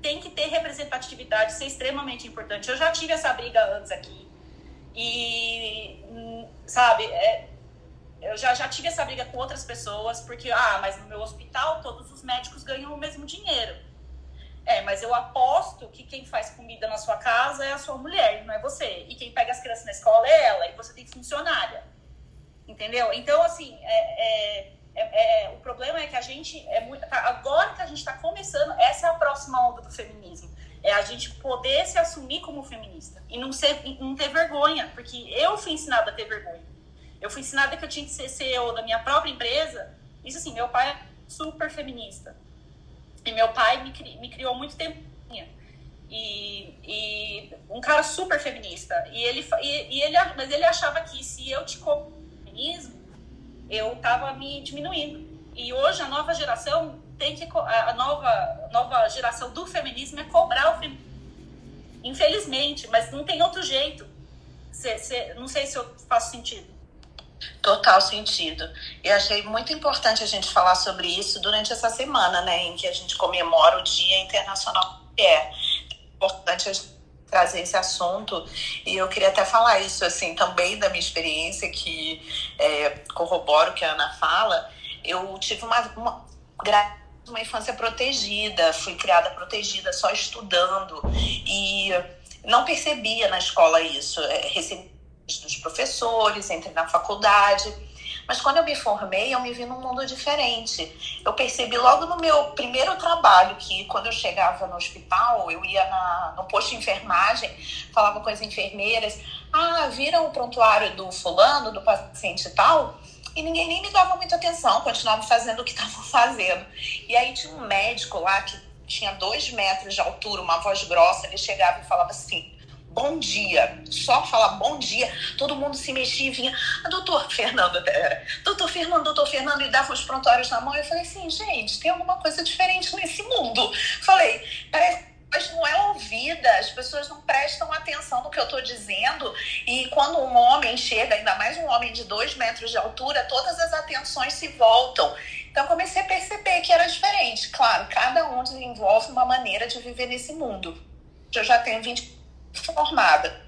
tem que ter representatividade, isso é extremamente importante. Eu já tive essa briga antes aqui. E, hum, sabe, é, eu já, já tive essa briga com outras pessoas, porque, ah, mas no meu hospital todos os médicos ganham o mesmo dinheiro. É, mas eu aposto que quem faz comida na sua casa é a sua mulher, não é você. E quem pega as crianças na escola é ela, e você tem funcionária. Entendeu? Então, assim, é, é, é, é o problema é que a gente. É muito, tá, agora que a gente está começando, essa é a próxima onda do feminismo. É a gente poder se assumir como feminista e não, ser, não ter vergonha, porque eu fui ensinada a ter vergonha. Eu fui ensinada que eu tinha que ser CEO da minha própria empresa. Isso assim, meu pai é super feminista. E meu pai me, cri, me criou muito tempo. E, e, um cara super feminista. E ele, e, e, ele, mas ele achava que se eu te feminismo, eu tava me diminuindo. E hoje a nova geração tem que a nova nova geração do feminismo é cobrar o feminismo. Infelizmente, mas não tem outro jeito. Cê, cê, não sei se eu faço sentido. Total sentido. E achei muito importante a gente falar sobre isso durante essa semana, né, em que a gente comemora o Dia Internacional da Mulher. É importante a gente trazer esse assunto e eu queria até falar isso assim também da minha experiência que é, corroboro que a Ana fala. Eu tive uma, uma, uma infância protegida, fui criada protegida, só estudando e não percebia na escola isso. É, recebi dos professores, entrei na faculdade. Mas quando eu me formei, eu me vi num mundo diferente. Eu percebi logo no meu primeiro trabalho que quando eu chegava no hospital, eu ia na, no posto de enfermagem, falava com as enfermeiras: Ah, viram o prontuário do fulano, do paciente e tal? E ninguém nem me dava muita atenção, continuava fazendo o que estavam fazendo. E aí tinha um médico lá que tinha dois metros de altura, uma voz grossa, ele chegava e falava assim: bom dia. Só falar bom dia, todo mundo se mexia e vinha. A doutor Fernando, era, doutor Fernando, doutor Fernando, e dava os prontuários na mão. Eu falei assim, gente, tem alguma coisa diferente nesse mundo. Falei, parece mas não é ouvida, as pessoas não prestam atenção no que eu estou dizendo. E quando um homem chega, ainda mais um homem de dois metros de altura, todas as atenções se voltam. Então comecei a perceber que era diferente. Claro, cada um desenvolve uma maneira de viver nesse mundo. Eu já tenho 20 formada.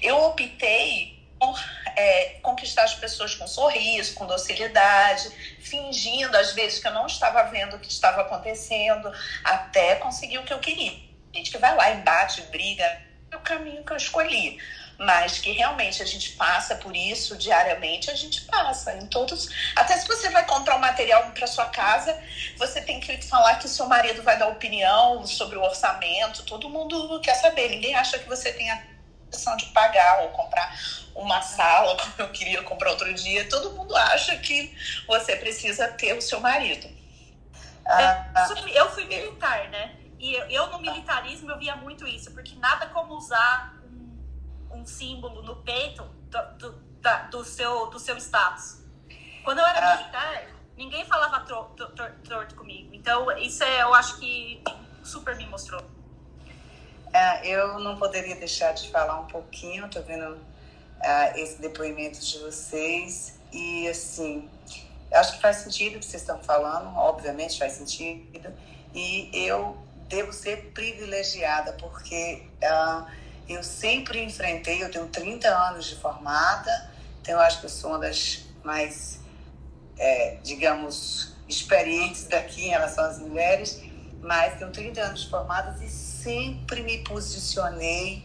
Eu optei por é, conquistar as pessoas com sorriso, com docilidade, fingindo às vezes que eu não estava vendo o que estava acontecendo, até conseguir o que eu queria. Gente que vai lá e bate, briga, é o caminho que eu escolhi mas que realmente a gente passa por isso diariamente, a gente passa em todos. Até se você vai comprar um material para sua casa, você tem que falar que seu marido vai dar opinião sobre o orçamento. Todo mundo quer saber. Ninguém acha que você tem a opção de pagar ou comprar uma sala, como eu queria comprar outro dia. Todo mundo acha que você precisa ter o seu marido. Ah, é, eu fui militar, né? E eu, eu, no militarismo eu via muito isso, porque nada como usar um, símbolo no peito do, do, da, do, seu, do seu status. Quando eu era ah. militar, ninguém falava torto, comigo. Então, isso é, eu acho que super me mostrou. É, eu não poderia deixar de falar um pouquinho, tô vendo uh, esse depoimento de vocês. E, assim, acho que faz sentido o que vocês estão falando, obviamente faz sentido. E eu devo ser privilegiada, porque uh, eu sempre enfrentei, eu tenho 30 anos de formada, então eu acho que eu sou uma das mais, é, digamos, experientes daqui em relação às mulheres, mas tenho 30 anos de formadas e sempre me posicionei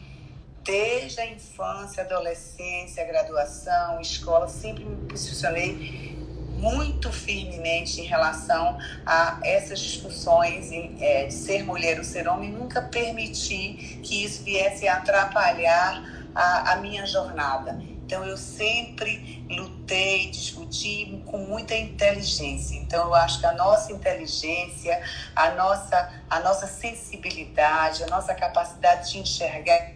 desde a infância, adolescência, graduação, escola, sempre me posicionei muito firmemente em relação a essas discussões é, de ser mulher ou ser homem, nunca permiti que isso viesse a atrapalhar a, a minha jornada. Então eu sempre lutei, discuti com muita inteligência. Então eu acho que a nossa inteligência, a nossa, a nossa sensibilidade, a nossa capacidade de enxergar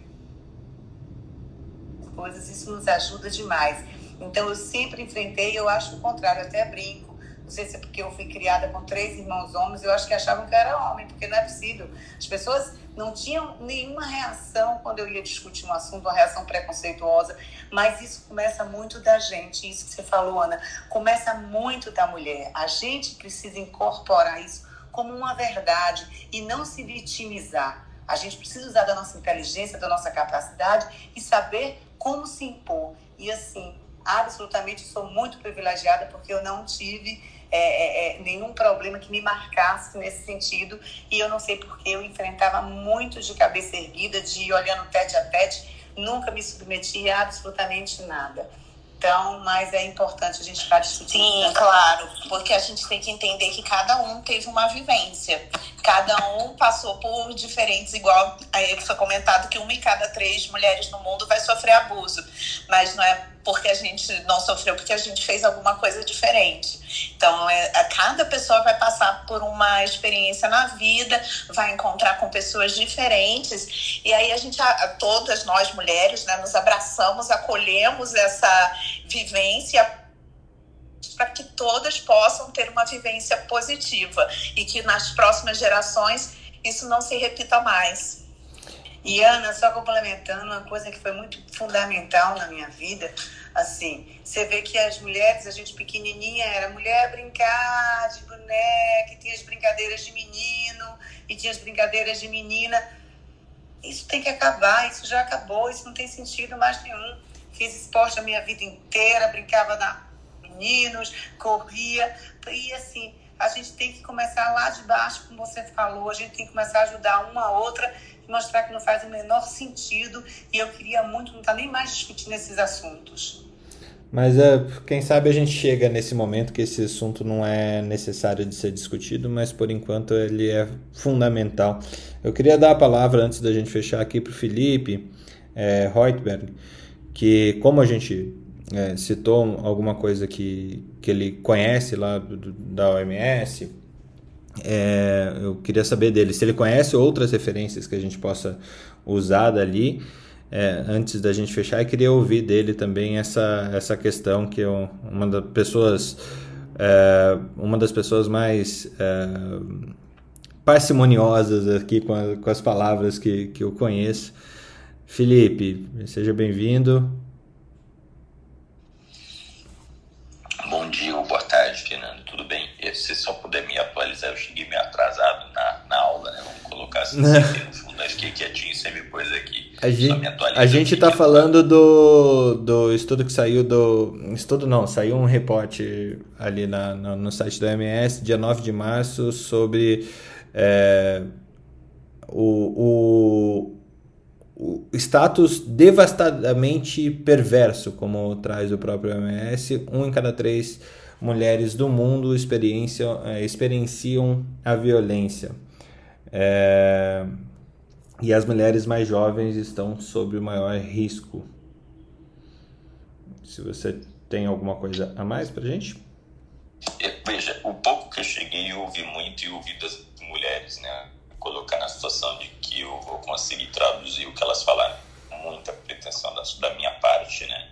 coisas, isso nos ajuda demais. Então eu sempre enfrentei, eu acho o contrário, até brinco. Não sei se é porque eu fui criada com três irmãos homens, eu acho que achavam que eu era homem, porque não é possível. As pessoas não tinham nenhuma reação quando eu ia discutir um assunto, uma reação preconceituosa, mas isso começa muito da gente, isso que você falou, Ana, começa muito da mulher. A gente precisa incorporar isso como uma verdade e não se vitimizar. A gente precisa usar da nossa inteligência, da nossa capacidade e saber como se impor. E assim, absolutamente sou muito privilegiada porque eu não tive é, é, é, nenhum problema que me marcasse nesse sentido e eu não sei porque eu enfrentava muito de cabeça erguida, de olhando tete a tete, nunca me submeti a absolutamente nada. Então, mas é importante a gente estar discutindo. Sim, claro, porque a gente tem que entender que cada um teve uma vivência, cada um passou por diferentes, igual aí foi comentado que uma em cada três mulheres no mundo vai sofrer abuso, mas não é porque a gente não sofreu, porque a gente fez alguma coisa diferente. Então, é, a cada pessoa vai passar por uma experiência na vida, vai encontrar com pessoas diferentes, e aí a gente, a, todas nós mulheres, né, nos abraçamos, acolhemos essa vivência para que todas possam ter uma vivência positiva e que nas próximas gerações isso não se repita mais. E Ana, só complementando, uma coisa que foi muito fundamental na minha vida, assim, você vê que as mulheres, a gente pequenininha, era mulher brincar de boneca, tinha as brincadeiras de menino, e tinha as brincadeiras de menina. Isso tem que acabar, isso já acabou, isso não tem sentido mais nenhum. Fiz esporte a minha vida inteira, brincava na meninos, corria, e assim, a gente tem que começar lá de baixo, como você falou, a gente tem que começar a ajudar uma a outra mostrar que não faz o menor sentido. E eu queria muito não estar tá nem mais discutindo esses assuntos. Mas é, quem sabe a gente chega nesse momento que esse assunto não é necessário de ser discutido, mas por enquanto ele é fundamental. Eu queria dar a palavra antes da gente fechar aqui para o Felipe é, Reutberg, que como a gente é, citou alguma coisa que, que ele conhece lá do, da OMS, é, eu queria saber dele se ele conhece outras referências que a gente possa usar dali. É, antes da gente fechar, eu queria ouvir dele também essa, essa questão que eu, uma das pessoas é, uma das pessoas mais é, parcimoniosas aqui com, a, com as palavras que, que eu conheço. Felipe, seja bem-vindo. Mas fiquei quietinho, você me pôs aqui. A gente, a gente tá falando do, do estudo que saiu do. Estudo não, saiu um reporte ali na, no, no site do MS, dia 9 de março, sobre é, o, o o status devastadamente perverso, como traz o próprio OMS, um em cada três mulheres do mundo experienciam, é, experienciam a violência. É, e as mulheres mais jovens estão sob o maior risco. Se você tem alguma coisa a mais para gente? Veja, o pouco que eu cheguei, o, ouvi muito e ouvi das mulheres, né? Colocar na situação de que eu vou conseguir traduzir o que elas falaram. Muita pretensão da, da minha parte, né?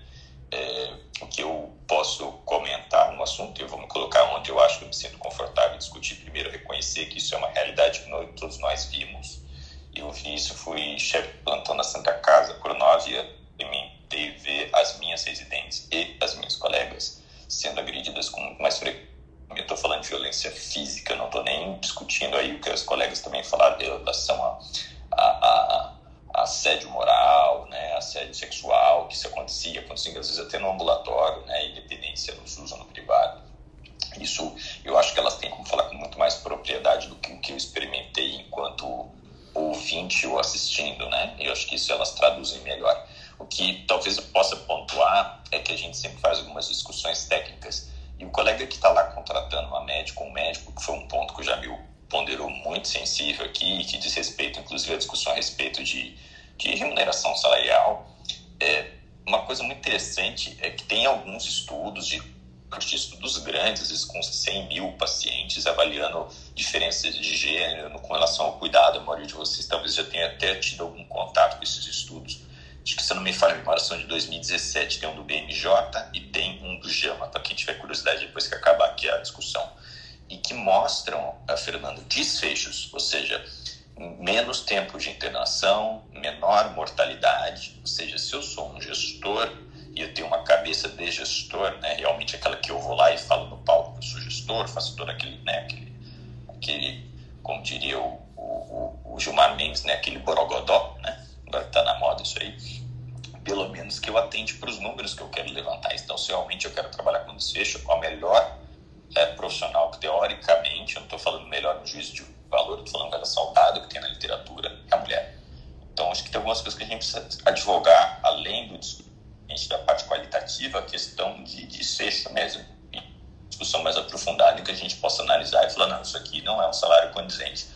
É, o que eu posso comentar no assunto, eu vou me colocar onde eu acho que eu me sinto confortável em discutir. Primeiro, reconhecer que isso é uma realidade que nós, todos nós vimos. Eu vi isso, fui chefe de plantão na Santa Casa por nove anos e me ver as minhas residentes e as minhas colegas sendo agredidas com mais frequência. Eu estou falando de violência física, não estou nem discutindo aí o que os colegas também falaram de relação a, a, a assédio moral, né, assédio sexual, que isso acontecia, acontecia às vezes até no ambulatório, né, independente se no SUS ou no privado. Isso eu acho que elas têm como falar com muito mais propriedade do que o que eu experimentei enquanto ouvinte ou assistindo, né? Eu acho que isso elas traduzem melhor. O que talvez eu possa pontuar é que a gente sempre faz algumas discussões técnicas e o colega que está lá contratando uma médica ou um médico, que foi um ponto que o Jamil ponderou muito sensível aqui que diz respeito, inclusive, à discussão a respeito de, de remuneração salarial, é, uma coisa muito interessante é que tem alguns estudos de estudos grandes, com 100 mil pacientes, avaliando diferenças de gênero com relação ao cuidado. A maioria de vocês talvez já tenha até tido algum contato com esses estudos. Acho que, se não me falha, a de 2017. Tem um do BMJ e tem um do JAMA, para quem tiver curiosidade depois que acabar aqui a discussão. E que mostram, a Fernando, desfechos, ou seja, menos tempo de internação, menor mortalidade. Ou seja, se eu sou um gestor e eu tenho uma cabeça de gestor, né, realmente aquela que eu vou lá e falo no palco eu sou gestor, faço todo aquele, né, aquele, aquele como diria o, o, o Gilmar Mendes, né, aquele borogodó, né, agora está na moda isso aí, pelo menos que eu atende para os números que eu quero levantar. Então, se realmente eu quero trabalhar com desfecho, o melhor é, profissional que, teoricamente, eu não estou falando melhor no juízo de valor, estou falando mais saudado que tem na literatura, é a mulher. Então, acho que tem algumas coisas que a gente precisa advogar, além do da parte qualitativa, a questão de desfecho mesmo, discussão mais aprofundada, em que a gente possa analisar e falar, não, isso aqui não é um salário condizente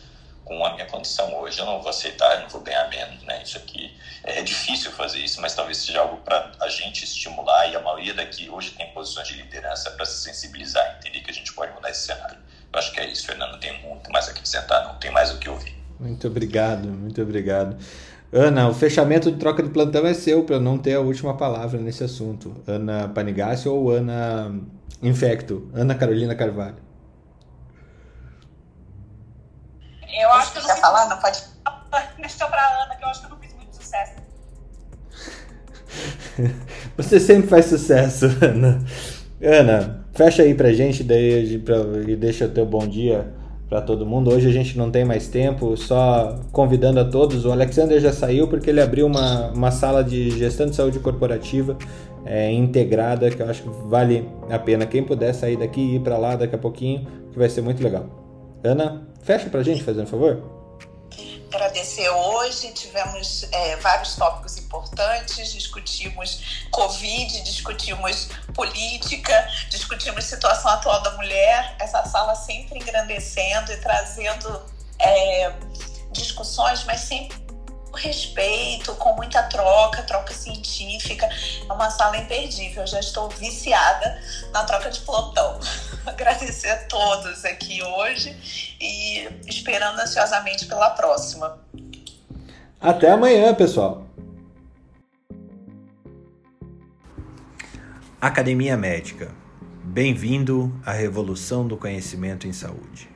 com a minha condição hoje, eu não vou aceitar, eu não vou ganhar menos, né? Isso aqui é, é difícil fazer isso, mas talvez seja algo para a gente estimular e a maioria daqui hoje tem posições de liderança para se sensibilizar, entender que a gente pode mudar esse cenário. Eu acho que é isso, Fernando, tem muito mais a acrescentar, não tem mais o que ouvir. Muito obrigado, muito obrigado. Ana, o fechamento de troca de plantão é seu para não ter a última palavra nesse assunto. Ana Panigassi ou Ana Infecto? Ana Carolina Carvalho. Eu acho que eu não falar, não pode. Deixa pra Ana, que eu acho que eu não fiz muito sucesso. Você sempre faz sucesso, Ana. Ana, fecha aí pra gente daí, pra, e deixa o teu bom dia para todo mundo. Hoje a gente não tem mais tempo, só convidando a todos. O Alexander já saiu porque ele abriu uma, uma sala de gestão de saúde corporativa é, integrada, que eu acho que vale a pena. Quem puder sair daqui e ir para lá daqui a pouquinho, que vai ser muito legal. Ana, fecha pra gente, fazendo um favor. Agradecer hoje, tivemos é, vários tópicos importantes, discutimos Covid, discutimos política, discutimos situação atual da mulher, essa sala sempre engrandecendo e trazendo é, discussões, mas sempre respeito, com muita troca, troca científica. É uma sala imperdível. Eu já estou viciada na troca de plantão. Agradecer a todos aqui hoje e esperando ansiosamente pela próxima. Até amanhã, pessoal. Academia Médica. Bem-vindo à revolução do conhecimento em saúde.